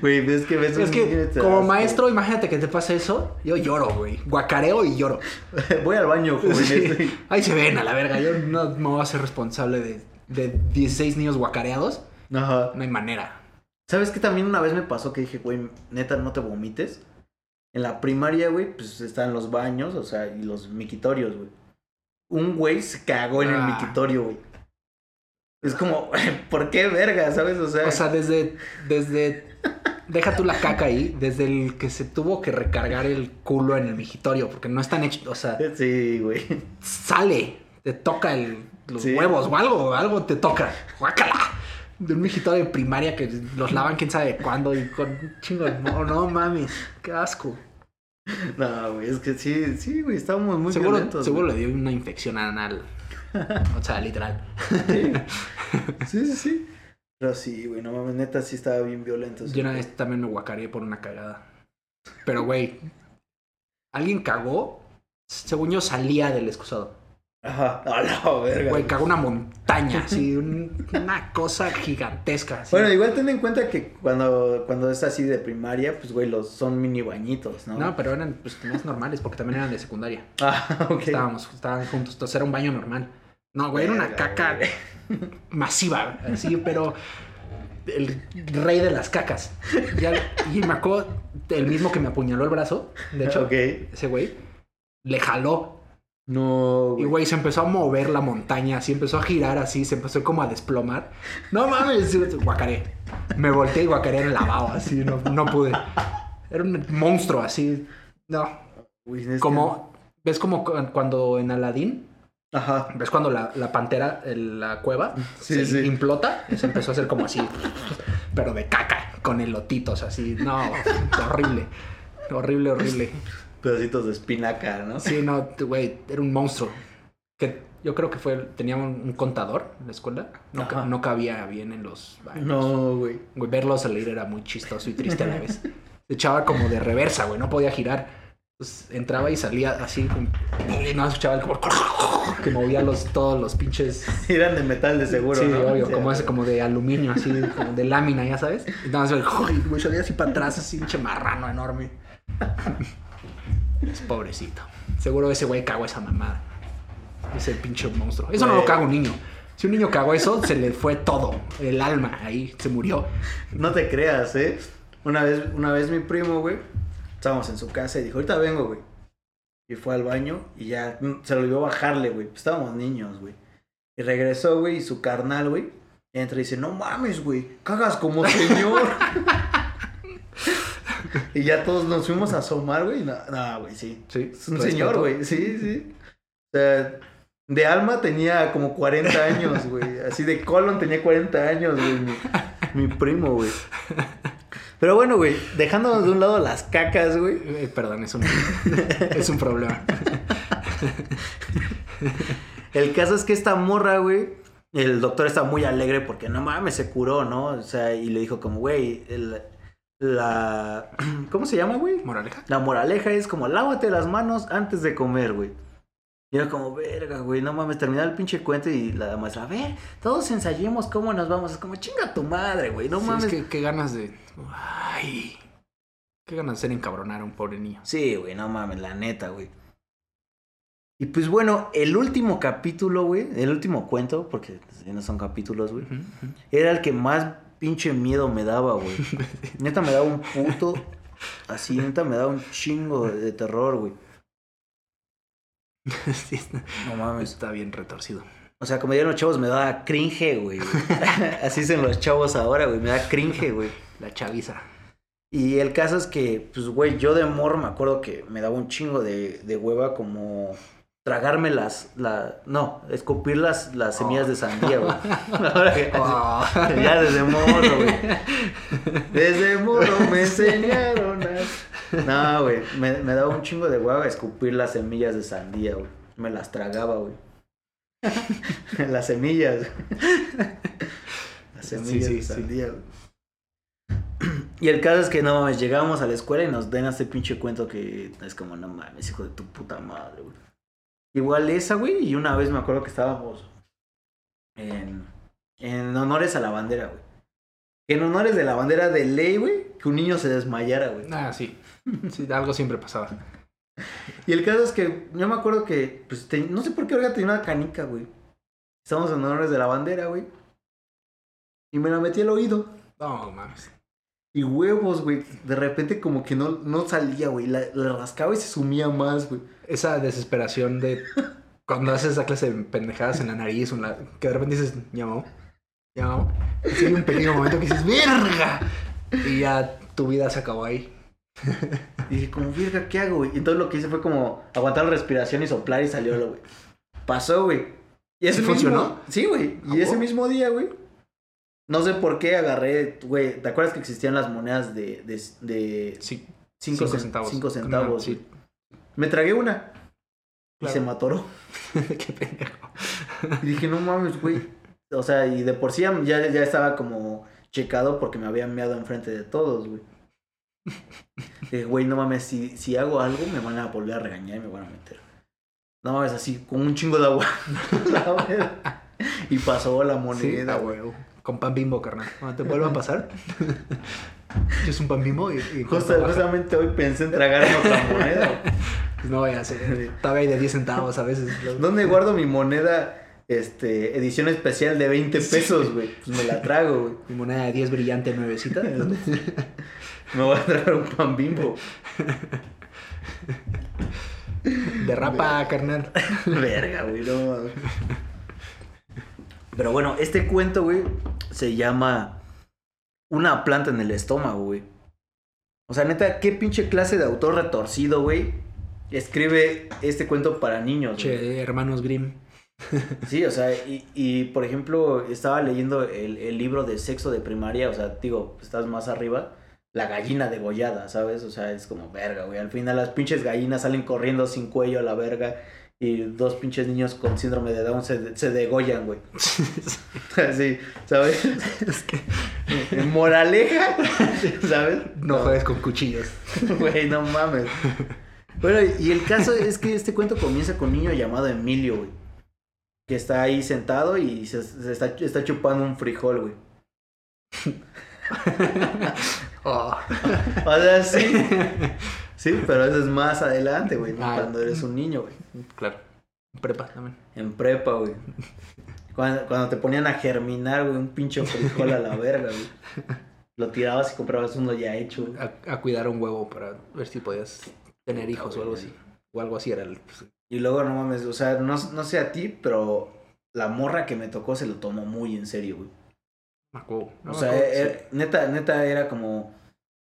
Güey, ves que ves Es que te como asco. maestro, imagínate que te pasa eso. Yo lloro, güey. Guacareo y lloro. Voy al baño, joven. Sí. estoy- Ahí se ven a la verga. Yo no me voy a ser responsable de, de 16 niños guacareados. Ajá. No hay manera. ¿Sabes qué también una vez me pasó que dije, güey, neta, no te vomites? En la primaria, güey, pues están los baños, o sea, y los miquitorios, güey. Un güey se cagó en el Ah. miquitorio, güey. Es como, ¿por qué verga, sabes? O sea, O sea, desde, desde, deja tú la caca ahí, desde el que se tuvo que recargar el culo en el migitorio, porque no están hechos, o sea, sí, güey. sale, te toca el, los Sí. huevos o algo, algo te toca, guácala. De un migitorio de primaria que los lavan quién sabe cuándo y con un chingo de... No, no mames, qué asco. No, güey, es que sí, sí, güey, estábamos muy seguro violentos. seguro güey. le dio una infección anal. O sea, literal. Sí, sí, sí. Pero sí, güey, no mames, neta, sí estaba bien violento. Yo una vez también me guacareé por una cagada. Pero, güey, alguien cagó. Según yo, salía del excusado. Ajá, a la verga. Güey, cagó una montaña, así, un- una cosa gigantesca. así. Bueno, igual ten en cuenta que cuando, cuando es así de primaria, pues, güey, los son mini bañitos, ¿no? No, pero eran pues, más normales, porque también eran de secundaria. Ah, ok. Estábamos, estaban juntos, entonces era un baño normal. No, güey, era una Verga, caca masiva, así, pero el rey de las cacas. Ya- y me acuerdo, el mismo que me apuñaló el brazo, de hecho, ese güey, le jaló. No, Y güey. se empezó a mover la montaña, así empezó a girar así, se empezó como a desplomar. No mames, guacaré. Me volteé y guacaré en el lavabo, así, no, no pude. Era un monstruo, así. No. Güey, Como, ¿ves como cu- cuando en Aladdin? Ajá. ¿Ves cuando la, la pantera en la cueva Sí, se sí. implota? Se empezó a hacer como así, pero de caca, con elotitos así. No, horrible. Horrible, horrible. Pedacitos de espinaca, ¿no? Sí, no, güey, era un monstruo. Que yo creo que fue, tenía un, un contador en la escuela. No, ca- no cabía bien en los baños. No, güey. Güey, verlo salir era muy chistoso y triste a la vez. Se echaba como de reversa, güey, no podía girar. Pues entraba y salía así, y no escuchaba el como que movía los, todos los pinches. Eran de metal de seguro, sí, ¿no? obvio, Sí, como ese, como de aluminio, así, como de lámina, ya sabes. Y nada más, güey, güey, salía así para atrás, así, un marrano enorme. Pobrecito. Seguro ese güey cagó esa mamada. Ese pinche monstruo. Eso no lo caga un niño. Si un niño cagó eso, se le fue todo. El alma ahí, se murió. No te creas, ¿eh? Una vez, una vez mi primo, güey, estábamos en su casa y dijo, ahorita vengo, güey. Y fue al baño y ya se lo olvidó bajarle, güey. Pues estábamos niños, güey. Y regresó, güey, y su carnal, güey, entra y dice, no mames, güey, cagas como señor. y ya todos nos fuimos a asomar, güey. No, no, güey, sí. Sí, Es un respeto. señor, güey. Sí, sí. O sea, de alma tenía como 40 años, güey. Así de colon tenía 40 años, güey. Mi, mi primo, güey. Pero bueno, güey, dejándonos de un lado las cacas, güey. Eh, perdón, es un, es un problema. El caso es que esta morra, güey, el doctor está muy alegre porque no mames, se curó, ¿no? O sea, y le dijo como, güey, el- la... ¿Cómo se llama, güey? ¿Moraleja? La moraleja es como, lávate las manos antes de comer, güey. Y era como, verga, güey, no mames, terminar el pinche cuento y la maestra, a ver, todos ensayemos cómo nos vamos. Es como, chinga tu madre, güey, no Sí, mames. es que qué ganas de. Ay. Qué ganas de hacer encabronar a un pobre niño. Sí, güey, no mames, la neta, güey. Y pues bueno, el último capítulo, güey, el último cuento, porque ya no son capítulos, güey, era el que más pinche miedo me daba, güey. Neta me daba un puto, así, neta me daba un chingo de terror, güey. Sí, No mames. está bien retorcido. O sea, como dirían los chavos, me daba cringe, güey. Así dicen los chavos ahora, güey. Me da cringe, güey. La chaviza. Y el caso es que, pues, güey, yo de morro me acuerdo que me daba un chingo de, de hueva como tragarme las, la, no, escupir las, las semillas de sandía, güey. Oh. Ya desde morro, güey. Desde morro me enseñaron a... No, güey, me, me daba un chingo de hueva escupir las semillas de sandía, güey. Me las tragaba, güey. las semillas. Las semillas sí, de sandía, güey. Y el caso es que no mames, llegamos a la escuela y nos den este pinche cuento que es como, no mames, hijo de tu puta madre, güey. Igual esa, güey, y una vez me acuerdo que estábamos en, en honores a la bandera, güey. En honores de la bandera de ley, güey, que un niño se desmayara, güey. Ah, sí. Sí, algo siempre pasaba. Y el caso es que yo me acuerdo que, pues, te- no sé por qué ahora tenía una canica, güey. Estamos en honores de la bandera, güey. Y me la metí al oído. No, mames. Y huevos, güey. De repente como que no, no salía, güey. La, la rascaba y se sumía más, güey. Esa desesperación de cuando haces esa clase de pendejadas en la nariz, en la- que de repente dices, llamó, llamó. Y hay un pequeño momento que dices, ¡verga! Y ya tu vida se acabó ahí. Y dije, como, verga, ¿qué hago, güey? Y entonces lo que hice fue como aguantar la respiración y soplar y salió, güey. Pasó, güey. Y ese ¿Sí mismo- funcionó? Sí, güey. ¿A Y ese mismo día, güey. No sé por qué agarré, güey. ¿Te acuerdas que existían las monedas de, de, de Sí, cinco, cinco cen- centavos. cinco centavos? Sí. Me tragué una. Y se me atoró. Qué pendejo. Y dije, no mames, güey. O sea, y de por sí ya, ya estaba como checado porque me habían meado enfrente de todos, güey. Dije, güey, no mames, si, si hago algo me van a volver a regañar y me van a meter. No mames, así, con un chingo de agua. Y pasó la moneda, güey. Con pan bimbo, carnal. Te vuelva a pasar, es un pan bimbo y, y Justo- justamente hoy pensé en tragarme otra moneda. güey. Pues no vaya a ser. Todavía hay de 10 centavos a veces. ¿Dónde guardo mi moneda? Este, edición especial de 20 pesos, güey. Pues me la trago, güey. Mi moneda de 10 brillante nuevecita. ¿Dónde? Me voy a tragar un pan bimbo. Derrapa, carnal. Verga, güey, no mames. Pero bueno, este cuento, güey, se llama Una planta en el estómago, güey. O sea, neta, qué pinche clase de autor retorcido, güey, escribe este cuento para niños, güey. Che, hermanos Grimm. Sí, o sea, y, y, por ejemplo, estaba leyendo el, el libro de sexo de primaria, o sea, digo, estás más arriba, la gallina degollada, ¿sabes? O sea, es como verga, güey. Al final las pinches gallinas salen corriendo sin cuello a la verga y dos pinches niños con síndrome de Down se, se degollan, güey. Así, ¿sabes? es que Moraleja, ¿sabes? no juegues con cuchillos. Güey, no mames. Bueno, y el caso es que este cuento comienza con un niño llamado Emilio, güey. Que está ahí sentado y se, se está, está chupando un frijol, güey. Oh. O sea, sí. Sí, pero eso es más adelante, güey. ¿no? Ah. Cuando eres un niño, güey. Claro. Prepa también. En prepa, güey. Cuando, cuando te ponían a germinar, güey, un pinche frijol a la verga, güey. Lo tirabas y comprabas uno ya hecho, güey. A, a cuidar un huevo para ver si podías tener hijos o algo así. O algo así era el. pues, Y luego, no mames, o sea, no, no sé a ti, pero la morra que me tocó se lo tomó muy en serio, güey. me acuerdo. No O me sea, acuerdo, sí. era- neta, neta era como...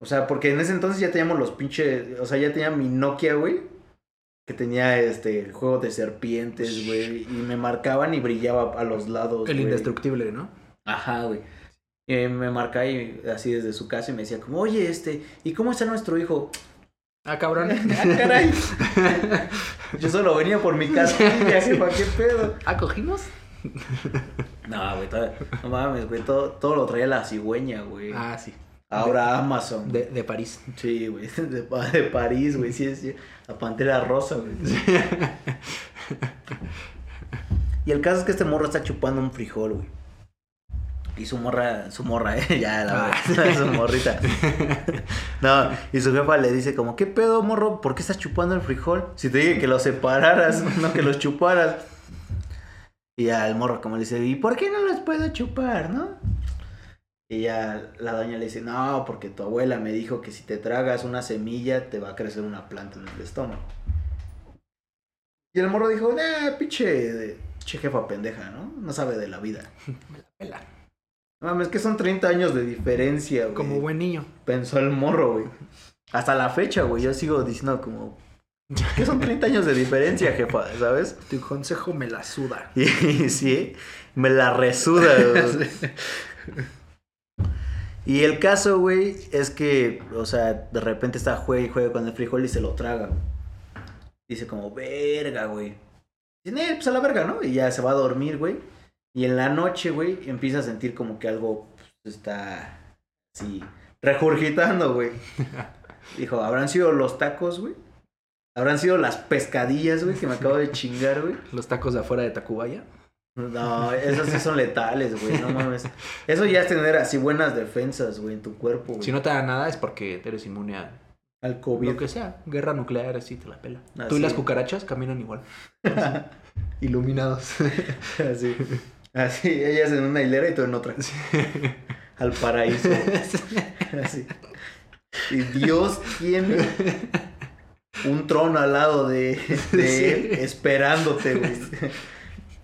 O sea, porque en ese entonces ya teníamos los pinches... O sea, ya tenía mi Nokia, güey. Que tenía este juego de serpientes, güey. Y me marcaban y brillaba a los lados. El güey. indestructible, ¿no? Ajá, güey. Y me marcaba y así desde su casa y me decía como, oye, este, ¿y cómo está nuestro hijo? Ah, cabrón. Ah, caray. Yo solo venía por mi casa, jefa, ¿qué pedo? ¿Ah, cogimos? No, güey, no mames, güey, todo, todo lo traía la cigüeña, güey. Ah, sí. Ahora Amazon. De, de París. Sí, güey, de, Pa- de París, güey, sí, sí. La pantera rosa, güey. Y el caso es que este morro está chupando un frijol, güey. Y su morra, su morra, eh, ya, la Ah. verdad, su morrita. No, y su jefa le dice como, ¿qué pedo, morro? ¿Por qué estás chupando el frijol? Si te dije que los separaras, no que los chuparas. Y ya el morro como le dice, ¿y por qué no los puedo chupar, no? Y ya la doña le dice, no, porque tu abuela me dijo que si te tragas una semilla te va a crecer una planta en el estómago. Y el morro dijo, nah, pinche, pinche jefa pendeja, ¿no? No sabe de la vida. Me la pela. No mames, que son 30 años de diferencia, güey. Como buen niño. Pensó el morro, güey. Hasta la fecha, güey, yo sigo diciendo como... Que son 30 años de diferencia, jefa, ¿sabes? Tu consejo me la suda. Sí, me la resuda, güey. Y el caso, güey, es que, o sea, de repente está juega y juega con el frijol y se lo traga. Dice como, verga, güey. Dice, "Eh, pues a la verga, ¿no? Y ya se va a dormir, güey. Y en la noche, güey, empieza a sentir como que algo pues, está así, regurgitando, güey. Dijo, ¿habrán sido los tacos, güey? ¿Habrán sido las pescadillas, güey, que me acabo de chingar, güey? Los tacos de afuera de Tacubaya. No, esos sí son letales, güey, no mames. Eso ya es tener así buenas defensas, güey, en tu cuerpo, güey. Si no te da nada es porque eres inmune a Al COVID. lo que sea. Guerra nuclear, así te la pela. Así Tú y las cucarachas caminan igual. Iluminados. Así. Así, ellas en una hilera y tú en otra. Al paraíso. Así. Y Dios tiene un trono al lado de, de él, esperándote, güey.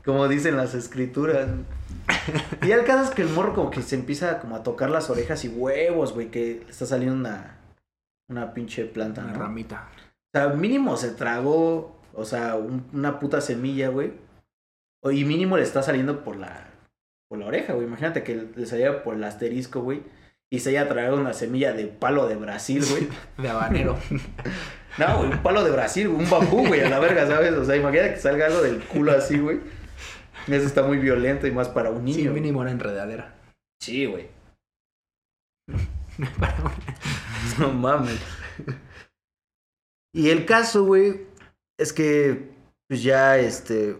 Como dicen las escrituras. Y el caso es que el morro como que se empieza como a tocar las orejas y huevos, güey, que le está saliendo una, una pinche planta, Una ¿no? ramita. O sea, mínimo se tragó, o sea, un- una puta semilla, güey. Y mínimo le está saliendo por la, por la oreja, güey. Imagínate que le saliera por el asterisco, güey. Y se haya tragado una semilla de palo de Brasil, güey. De habanero. No, güey, un palo de Brasil, un bambú, güey, a la verga, ¿sabes? O sea, imagínate que salga algo del culo así, güey. Eso está muy violento y más para un Sí, niño. güey. mínimo una enredadera. Sí, güey. Para un- No mames. Y el caso, güey, es que pues ya este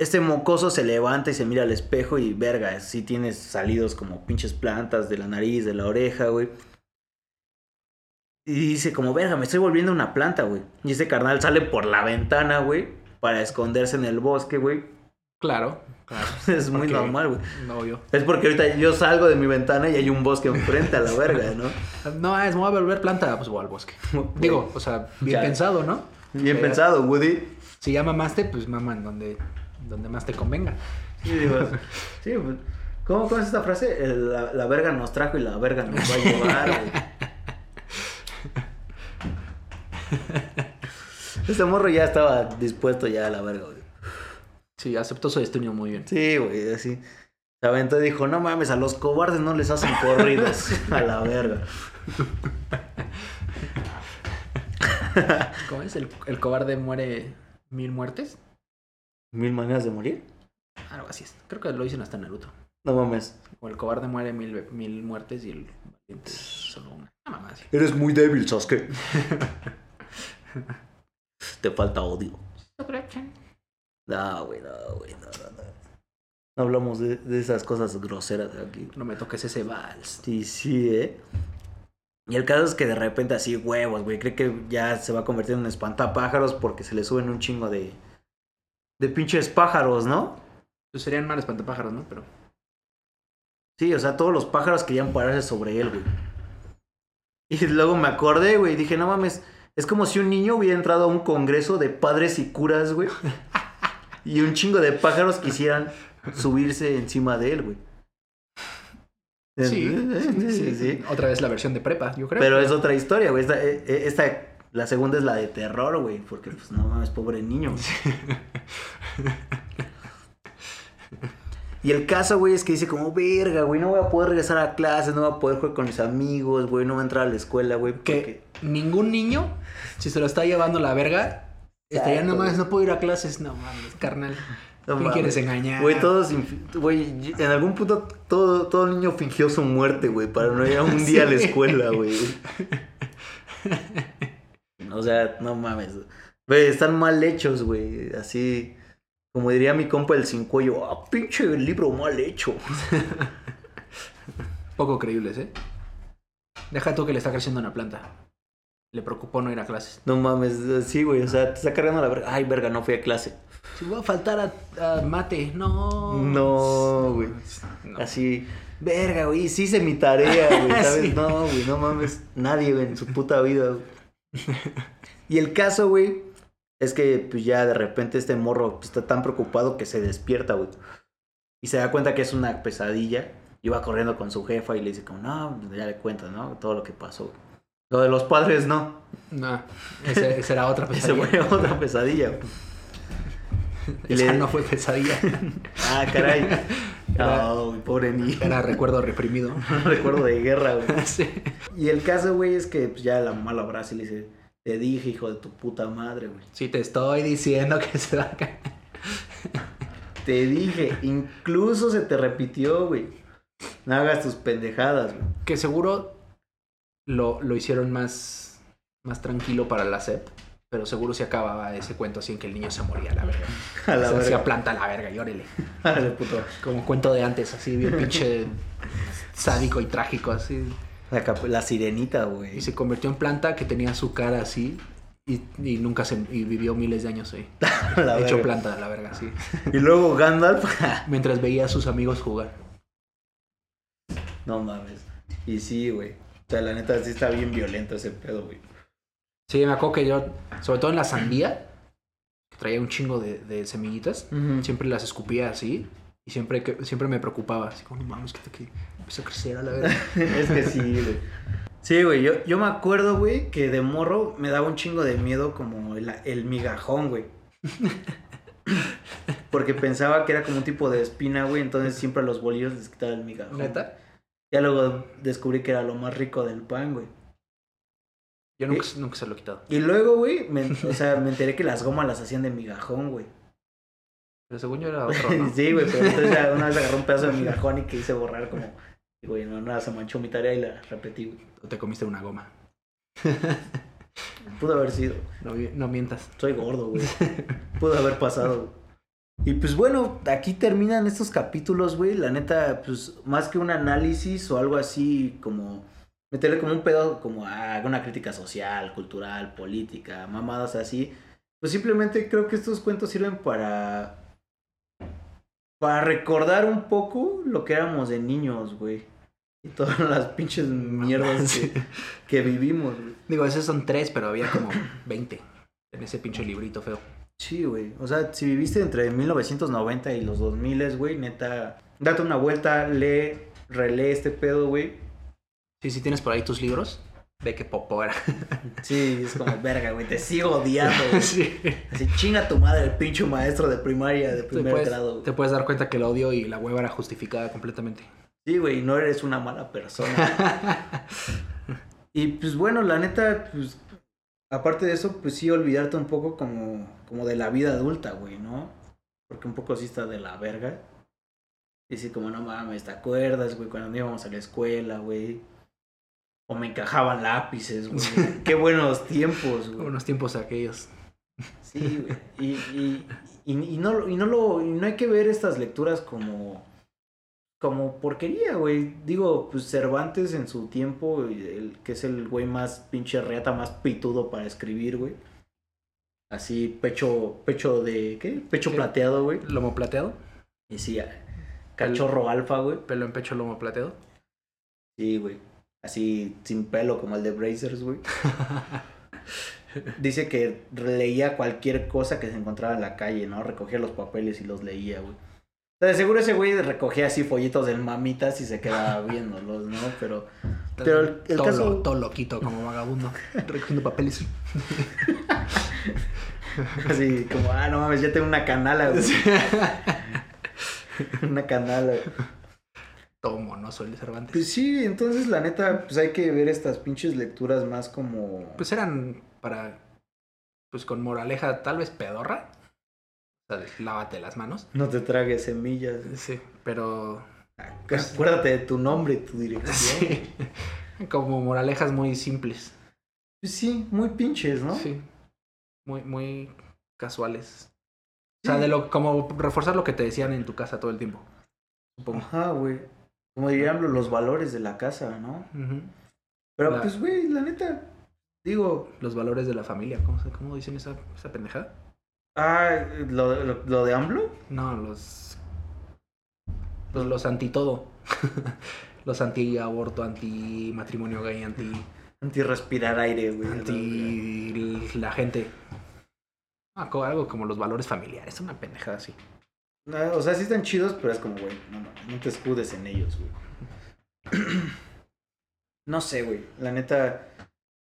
este mocoso se levanta y se mira al espejo y verga, sí tienes salidos como pinches plantas de la nariz, de la oreja, güey. Y dice como, verga, me estoy volviendo una planta, güey. Y este carnal sale por la ventana, güey, para esconderse en el bosque, güey. Claro. claro. Es muy normal, güey. No, yo. Es porque ahorita yo salgo de mi ventana y hay un bosque enfrente a la verga, ¿no? No, es, me voy a volver planta, pues voy al bosque. Digo, o sea, bien Ya. pensado, ¿no? Bien pensado, Woody. Si ya mamaste, pues mama en donde, donde más te convenga. Sí, digo, sí, pues, ¿cómo, ¿cómo es esta frase? El- la, la verga nos trajo y la verga nos va a llevar, güey. Este morro ya estaba dispuesto ya a la verga, güey. Sí, aceptó su destino muy bien. Sí, güey, así. Se aventó y dijo, no mames, a los cobardes no les hacen corridos. a la verga. ¿Cómo es? ¿El, el cobarde muere mil muertes? ¿Mil maneras de morir? Algo así es. Creo que lo dicen hasta Naruto. No mames. O el cobarde muere mil, mil muertes y el valiente solo una. Mamá así. Eres muy débil, Sasuke. Te falta odio. No, güey, no, güey, no, no, no. No hablamos de, de esas cosas groseras aquí. No me toques ese vals. Sí, sí, ¿eh? Y el caso es que de repente así, huevos, güey, cree que ya se va a convertir en un espantapájaros porque se le suben un chingo de... De pinches pájaros, ¿no? Pues serían mal espantapájaros, ¿no? Pero. Sí, o sea, todos los pájaros querían pararse sobre él, güey. Y luego me acordé, güey, y dije, no mames, es como si un niño hubiera entrado a un congreso de padres y curas, güey. Y un chingo de pájaros quisieran subirse encima de él, güey. Sí, sí, sí, sí. Otra vez la versión de prepa, yo creo. Pero es otra historia, güey. Esta, eh, esta- la segunda es la de terror, güey. Porque, pues, no mames, pobre niño. Y el caso, güey, es que dice como, verga, güey, no voy a poder regresar a clases, no voy a poder jugar con mis amigos, güey, no voy a entrar a la escuela, güey. Que Porque... ningún niño, si se lo está llevando la verga, estaría nomás, no puedo ir a clases. No mames, carnal. No ¿Quién mames. quieres engañar? Güey, todos, güey, en algún punto todo, todo niño fingió su muerte, güey, para no ir a un día a la escuela, güey. O sea, no mames. Güey, están mal hechos, güey, así, como diría mi compa el sin cuello, ah, pinche libro mal hecho. Poco creíbles, ¿eh? Deja tú que le está creciendo una planta. Le preocupó no ir a clases. No mames, sí, güey, o sea, te está cargando la verga. Ay, verga, no fui a clase. Si voy a faltar a, a mate, no. No, güey. No. Así, verga, güey, sí hice mi tarea, güey, ¿sabes? Sí. No, güey, no mames, nadie, güey, en su puta vida, güey. Y el caso, güey, es que pues ya de repente este morro pues, está tan preocupado que se despierta, güey. Y se da cuenta que es una pesadilla. Y va corriendo con su jefa y le dice como, no, ya le cuenta, ¿no? Todo lo que pasó. güey. Lo de los padres, no. No, ese, esa era otra Ese pesadilla. fue otra pesadilla. Y Esa le- no fue pesadilla. Ah, caray. Era- No, güey, pobre niño. Era recuerdo reprimido. Recuerdo de guerra, güey. Sí. Y el caso, güey, es que pues, ya la mamá lo abraza y le dice, te dije, hijo de tu puta madre, güey. Sí, te estoy diciendo que se va a caer. Te dije, incluso se te repitió, güey. No hagas tus pendejadas, güey. Que seguro lo, lo hicieron más, más tranquilo para la SEP. Pero seguro se acababa ese cuento así en que el niño se moría a la verga. A la se hacía planta a la verga, llórele. Árale, puto. Como cuento de antes, así bien pinche sádico y trágico, así. La, sirenita, güey. Y se convirtió en planta que tenía su cara así. Y, y nunca se. Y vivió miles de años ahí. La Hecho verga. planta, a la verga, sí. Y luego Gandalf. Mientras veía a sus amigos jugar. no mames. Y sí, güey. O sea, la neta sí está bien violento ese pedo, güey. Sí, me acuerdo que yo, sobre todo en la sandía, que traía un chingo de, de semillitas, siempre las escupía así. Y siempre, que, siempre me preocupaba. Así como, no mames, que, que empezó a crecer a la verga. es que sí, güey. Sí, güey, yo, yo me acuerdo, güey, que de morro me daba un chingo de miedo como el, el migajón, güey. Porque pensaba que era como un tipo de espina, güey, entonces siempre a los bolillos les quitaba el migajón. ¿Neta? Ya luego descubrí que era lo más rico del pan, güey. Yo nunca, nunca se lo he quitado. Y luego, güey, me, o sea, me enteré que las gomas las hacían de migajón, güey. Pero según yo era otro, ¿no? sí, güey, pero entonces ya una vez agarré un pedazo de migajón y que hice borrar como... y, Güey, no, nada, se manchó mi tarea y la repetí, güey. O te comiste una goma. Pudo haber sido. No, no mientas. Soy gordo, güey. Pudo haber pasado. güey. Y pues bueno, aquí terminan estos capítulos, güey. La neta, pues más que un análisis o algo así como meterle como un pedo como a una crítica social, cultural, política, mamadas así. Pues simplemente creo que estos cuentos sirven para para recordar un poco lo que éramos de niños, güey. Y todas las pinches mierdas Sí. que, que vivimos, güey. Digo, esos son tres, pero había como 20 en ese pinche librito feo. Sí, güey. O sea, si viviste entre 1990 y los 2000, güey, neta, date una vuelta, lee, relee este pedo, güey. Sí, si tienes por ahí tus libros, ve que popo era. Sí, es como, verga, güey, te sigo odiando, güey. sí. Así, chinga tu madre, el pinche maestro de primaria, de primer puedes, grado. güey. te puedes dar cuenta que el odio y la hueva era justificada completamente. Sí, güey, no eres una mala persona. y pues bueno, la neta, pues, aparte de eso, pues sí, olvidarte un poco como, como de la vida adulta, güey, ¿no? Porque un poco sí está de la verga. Y sí, como no mames, ¿te acuerdas, güey? Cuando íbamos a la escuela, güey. O me encajaban lápices, güey. Qué buenos tiempos, güey. Unos tiempos aquellos. Sí, güey. Y, y, y, y no, y, no lo, y no hay que ver estas lecturas como, como porquería, güey. Digo, pues Cervantes en su tiempo, el, que es el güey más pinche reata, más pitudo para escribir, güey. Así, pecho, pecho de, ¿qué? Pecho plateado, güey. Lomo plateado. Y sí, cachorro alfa, güey. Pelo en pecho, lomo plateado. Sí, güey. Así, sin pelo, como el de Brazers, güey. Dice que leía cualquier cosa que se encontraba en la calle, ¿no? Recogía los papeles y los leía, güey. O sea, de seguro ese güey recogía así folletos del mamitas y se quedaba viéndolos, ¿no? Pero, pero el, el todo, caso... lo- todo loquito como vagabundo. recogiendo papeles. Así como, ah, no mames, ya tengo una canala, güey. una canala. güey. todo monoso el de Cervantes. Pues sí, entonces la neta, pues hay que ver estas pinches lecturas más como... Pues eran para, pues con moraleja tal vez pedorra. De lávate las manos. No te tragues semillas. Sí, pero... Acuérdate de tu nombre y tu dirección. Sí. Como moralejas muy simples. Pues sí, muy pinches, ¿no? Sí. Muy, muy casuales. O sea, de lo, como reforzar lo que te decían en tu casa todo el tiempo. Supongo. Ajá, güey. Como dirían los valores de la casa, ¿no? Pero La- pues, güey, la neta, digo, Los valores de la familia. ¿Cómo, cómo dicen esa, esa pendejada? Ah, lo, lo, lo de AMLO, No, los. Los, los anti todo. los anti aborto, anti matrimonio gay, anti. anti-respirar aire, güey. anti la gente. Ah, algo como los valores familiares. Una pendejada así. No, o sea, sí están chidos, pero es como, güey, no, no te escudes en ellos, güey. No sé, güey, la neta,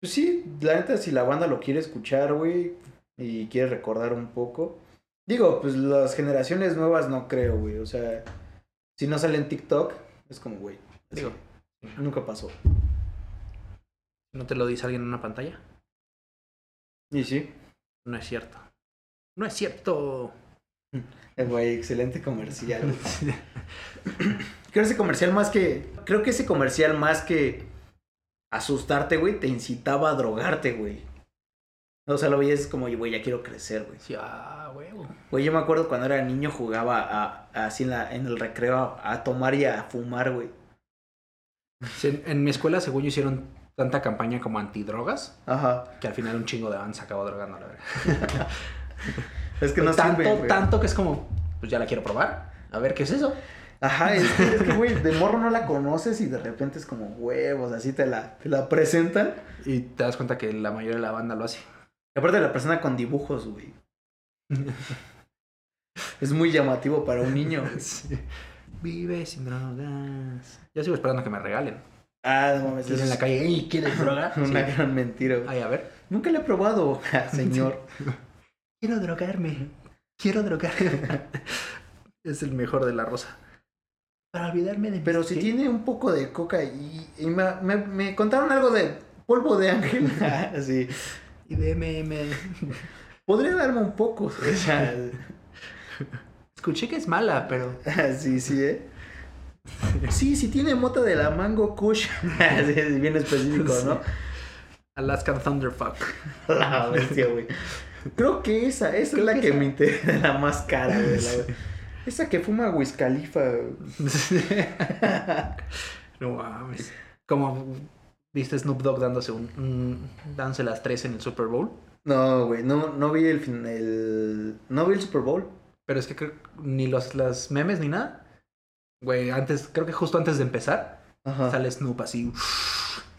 pues sí, la neta, si la banda lo quiere escuchar, güey, y quiere recordar un poco. Digo, pues las generaciones nuevas no creo, güey, o sea, si no sale en TikTok, es como, güey, Digo, nunca pasó. ¿no te lo dice alguien en una pantalla? Y sí, No es cierto. No es cierto. eh, güey, excelente comercial. Creo ese comercial más que. Creo que ese comercial más que asustarte, güey, te incitaba a drogarte, güey. O sea, lo veías como, güey, ya quiero crecer, güey. Sí, ah, huevo. Güey, yo me acuerdo cuando era niño jugaba a, a- así en, la, en el recreo a, a tomar y a fumar, güey. En, en mi escuela, según yo, hicieron tanta campaña como antidrogas Ajá. que al final un chingo de se acabó drogando, la verdad. Es que no tanto, sirve, güey. tanto que es como, pues ya la quiero probar. A ver qué es eso. Ajá, es que, es que, güey, de morro no la conoces y de repente es como huevos, así te la, te la presentan. Y te das cuenta que la mayoría de la banda lo hace. Y aparte la persona con dibujos, güey. Es muy llamativo para un niño. Sí. Vive sin drogas. Yo sigo esperando que me regalen. Ah, no mames. En la calle, "Ey, ¿quieres droga? Una Sí. gran mentira, güey. Ay, a ver. Nunca le he probado, señor. Quiero drogarme. Quiero drogarme. es el mejor de la rosa. Para olvidarme de Pero si ¿qué? tiene un poco de coca y, y me, me- me contaron algo de polvo de ángel. sí. Y de MM. Podría darme un poco. O sea, Escuché que es mala, pero. sí, sí, ¿eh? Sí, sí tiene mota de la mango kush. Sí, es bien específico, ¿no? Alaskan Thunderfuck. La bestia, güey. Creo que esa, esa Creo es la que que, esa- me interesa, la más cara, güey. Esa que fuma Wiz Khalifa. no mames. Como viste Snoop Dogg dándose un, dándose las tres en el Super Bowl. No, güey, no, no vi el, fin- el... No vi el Super Bowl. Pero es que creo ni los las memes ni nada. Güey, antes, creo que justo antes de empezar, Ajá. sale Snoop así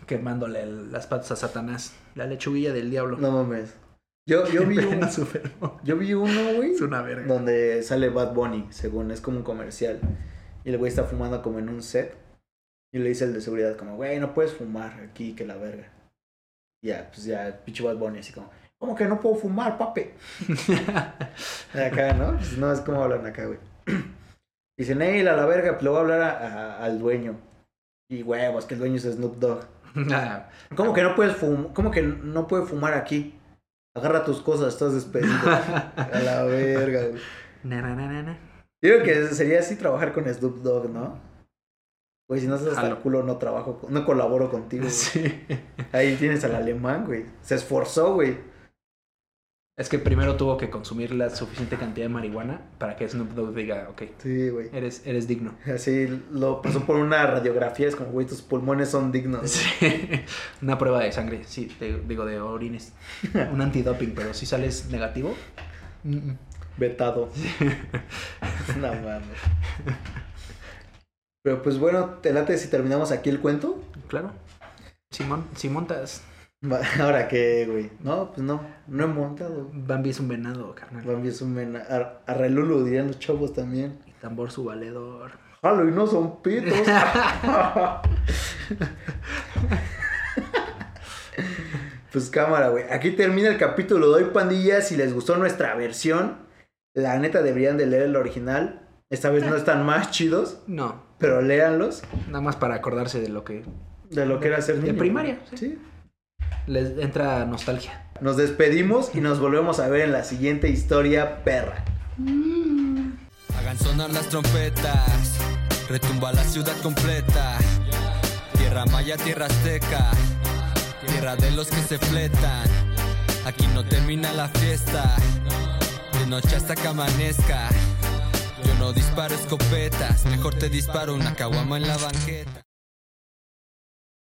quemándole el- las patas a Satanás. La lechuguilla del diablo. No mames. Yo, yo vi un, Super Bowl. yo vi uno, güey, Es una verga. donde sale Bad Bunny, según es como un comercial. Y el güey está fumando como en un set. Y le dice el de seguridad como, güey, no puedes fumar aquí, que la verga. Ya, pues ya, pinche Bad Bunny así como, ¿cómo que no puedo fumar, papi? Acá, ¿no? Pues no es como hablan acá, güey. Dicen, hey, a la verga, pues le voy a hablar a- a- al dueño. Y huevos, que el dueño es Snoop Dogg. ¿Cómo que no puedes fumar? ¿Cómo que no puede fumar aquí? Agarra tus cosas, estás despedido. a la verga, güey. na, na, na, creo que sería así trabajar con Snoop Dogg, ¿no? Güey, si no estás hasta el culo, no trabajo, no colaboro contigo. güey. Sí. Ahí tienes al alemán, güey. Se esforzó, güey. Es que primero tuvo que consumir la suficiente cantidad de marihuana para que Snoop Dogg diga, ok, Sí, güey. eres, eres digno. Así lo pasó por una radiografía, es como, güey, tus pulmones son dignos. Sí. Una prueba de sangre, sí, de- digo, de orines. Un antidoping, pero si sales negativo. mm, mm. Vetado. no mames. Pero pues bueno, te late si terminamos aquí el cuento. Claro. Simón, si montas, Ahora que, güey. No, pues no, no he montado. Bambi es un venado, carnal. Bambi es un mena. Ar- Arrelulu dirían los chavos también. Y tambor su valedor. Jalo y no son pitos. pues cámara, güey. Aquí termina el capítulo de hoy, pandilla. Si les gustó nuestra versión, la neta deberían de leer el original. Esta vez no están más chidos, No, pero léanlos nada más para acordarse de lo que de lo que era ser De niño. primaria, sí. Sí. les entra nostalgia. Nos despedimos y nos volvemos a ver en la siguiente historia perra. Hagan sonar las trompetas, retumba la ciudad completa. Tierra maya, tierra azteca, tierra de los que se fletan. Aquí no termina la fiesta, de noche hasta que amanezca. Yo no disparo escopetas, mejor te disparo una caguama en la banqueta.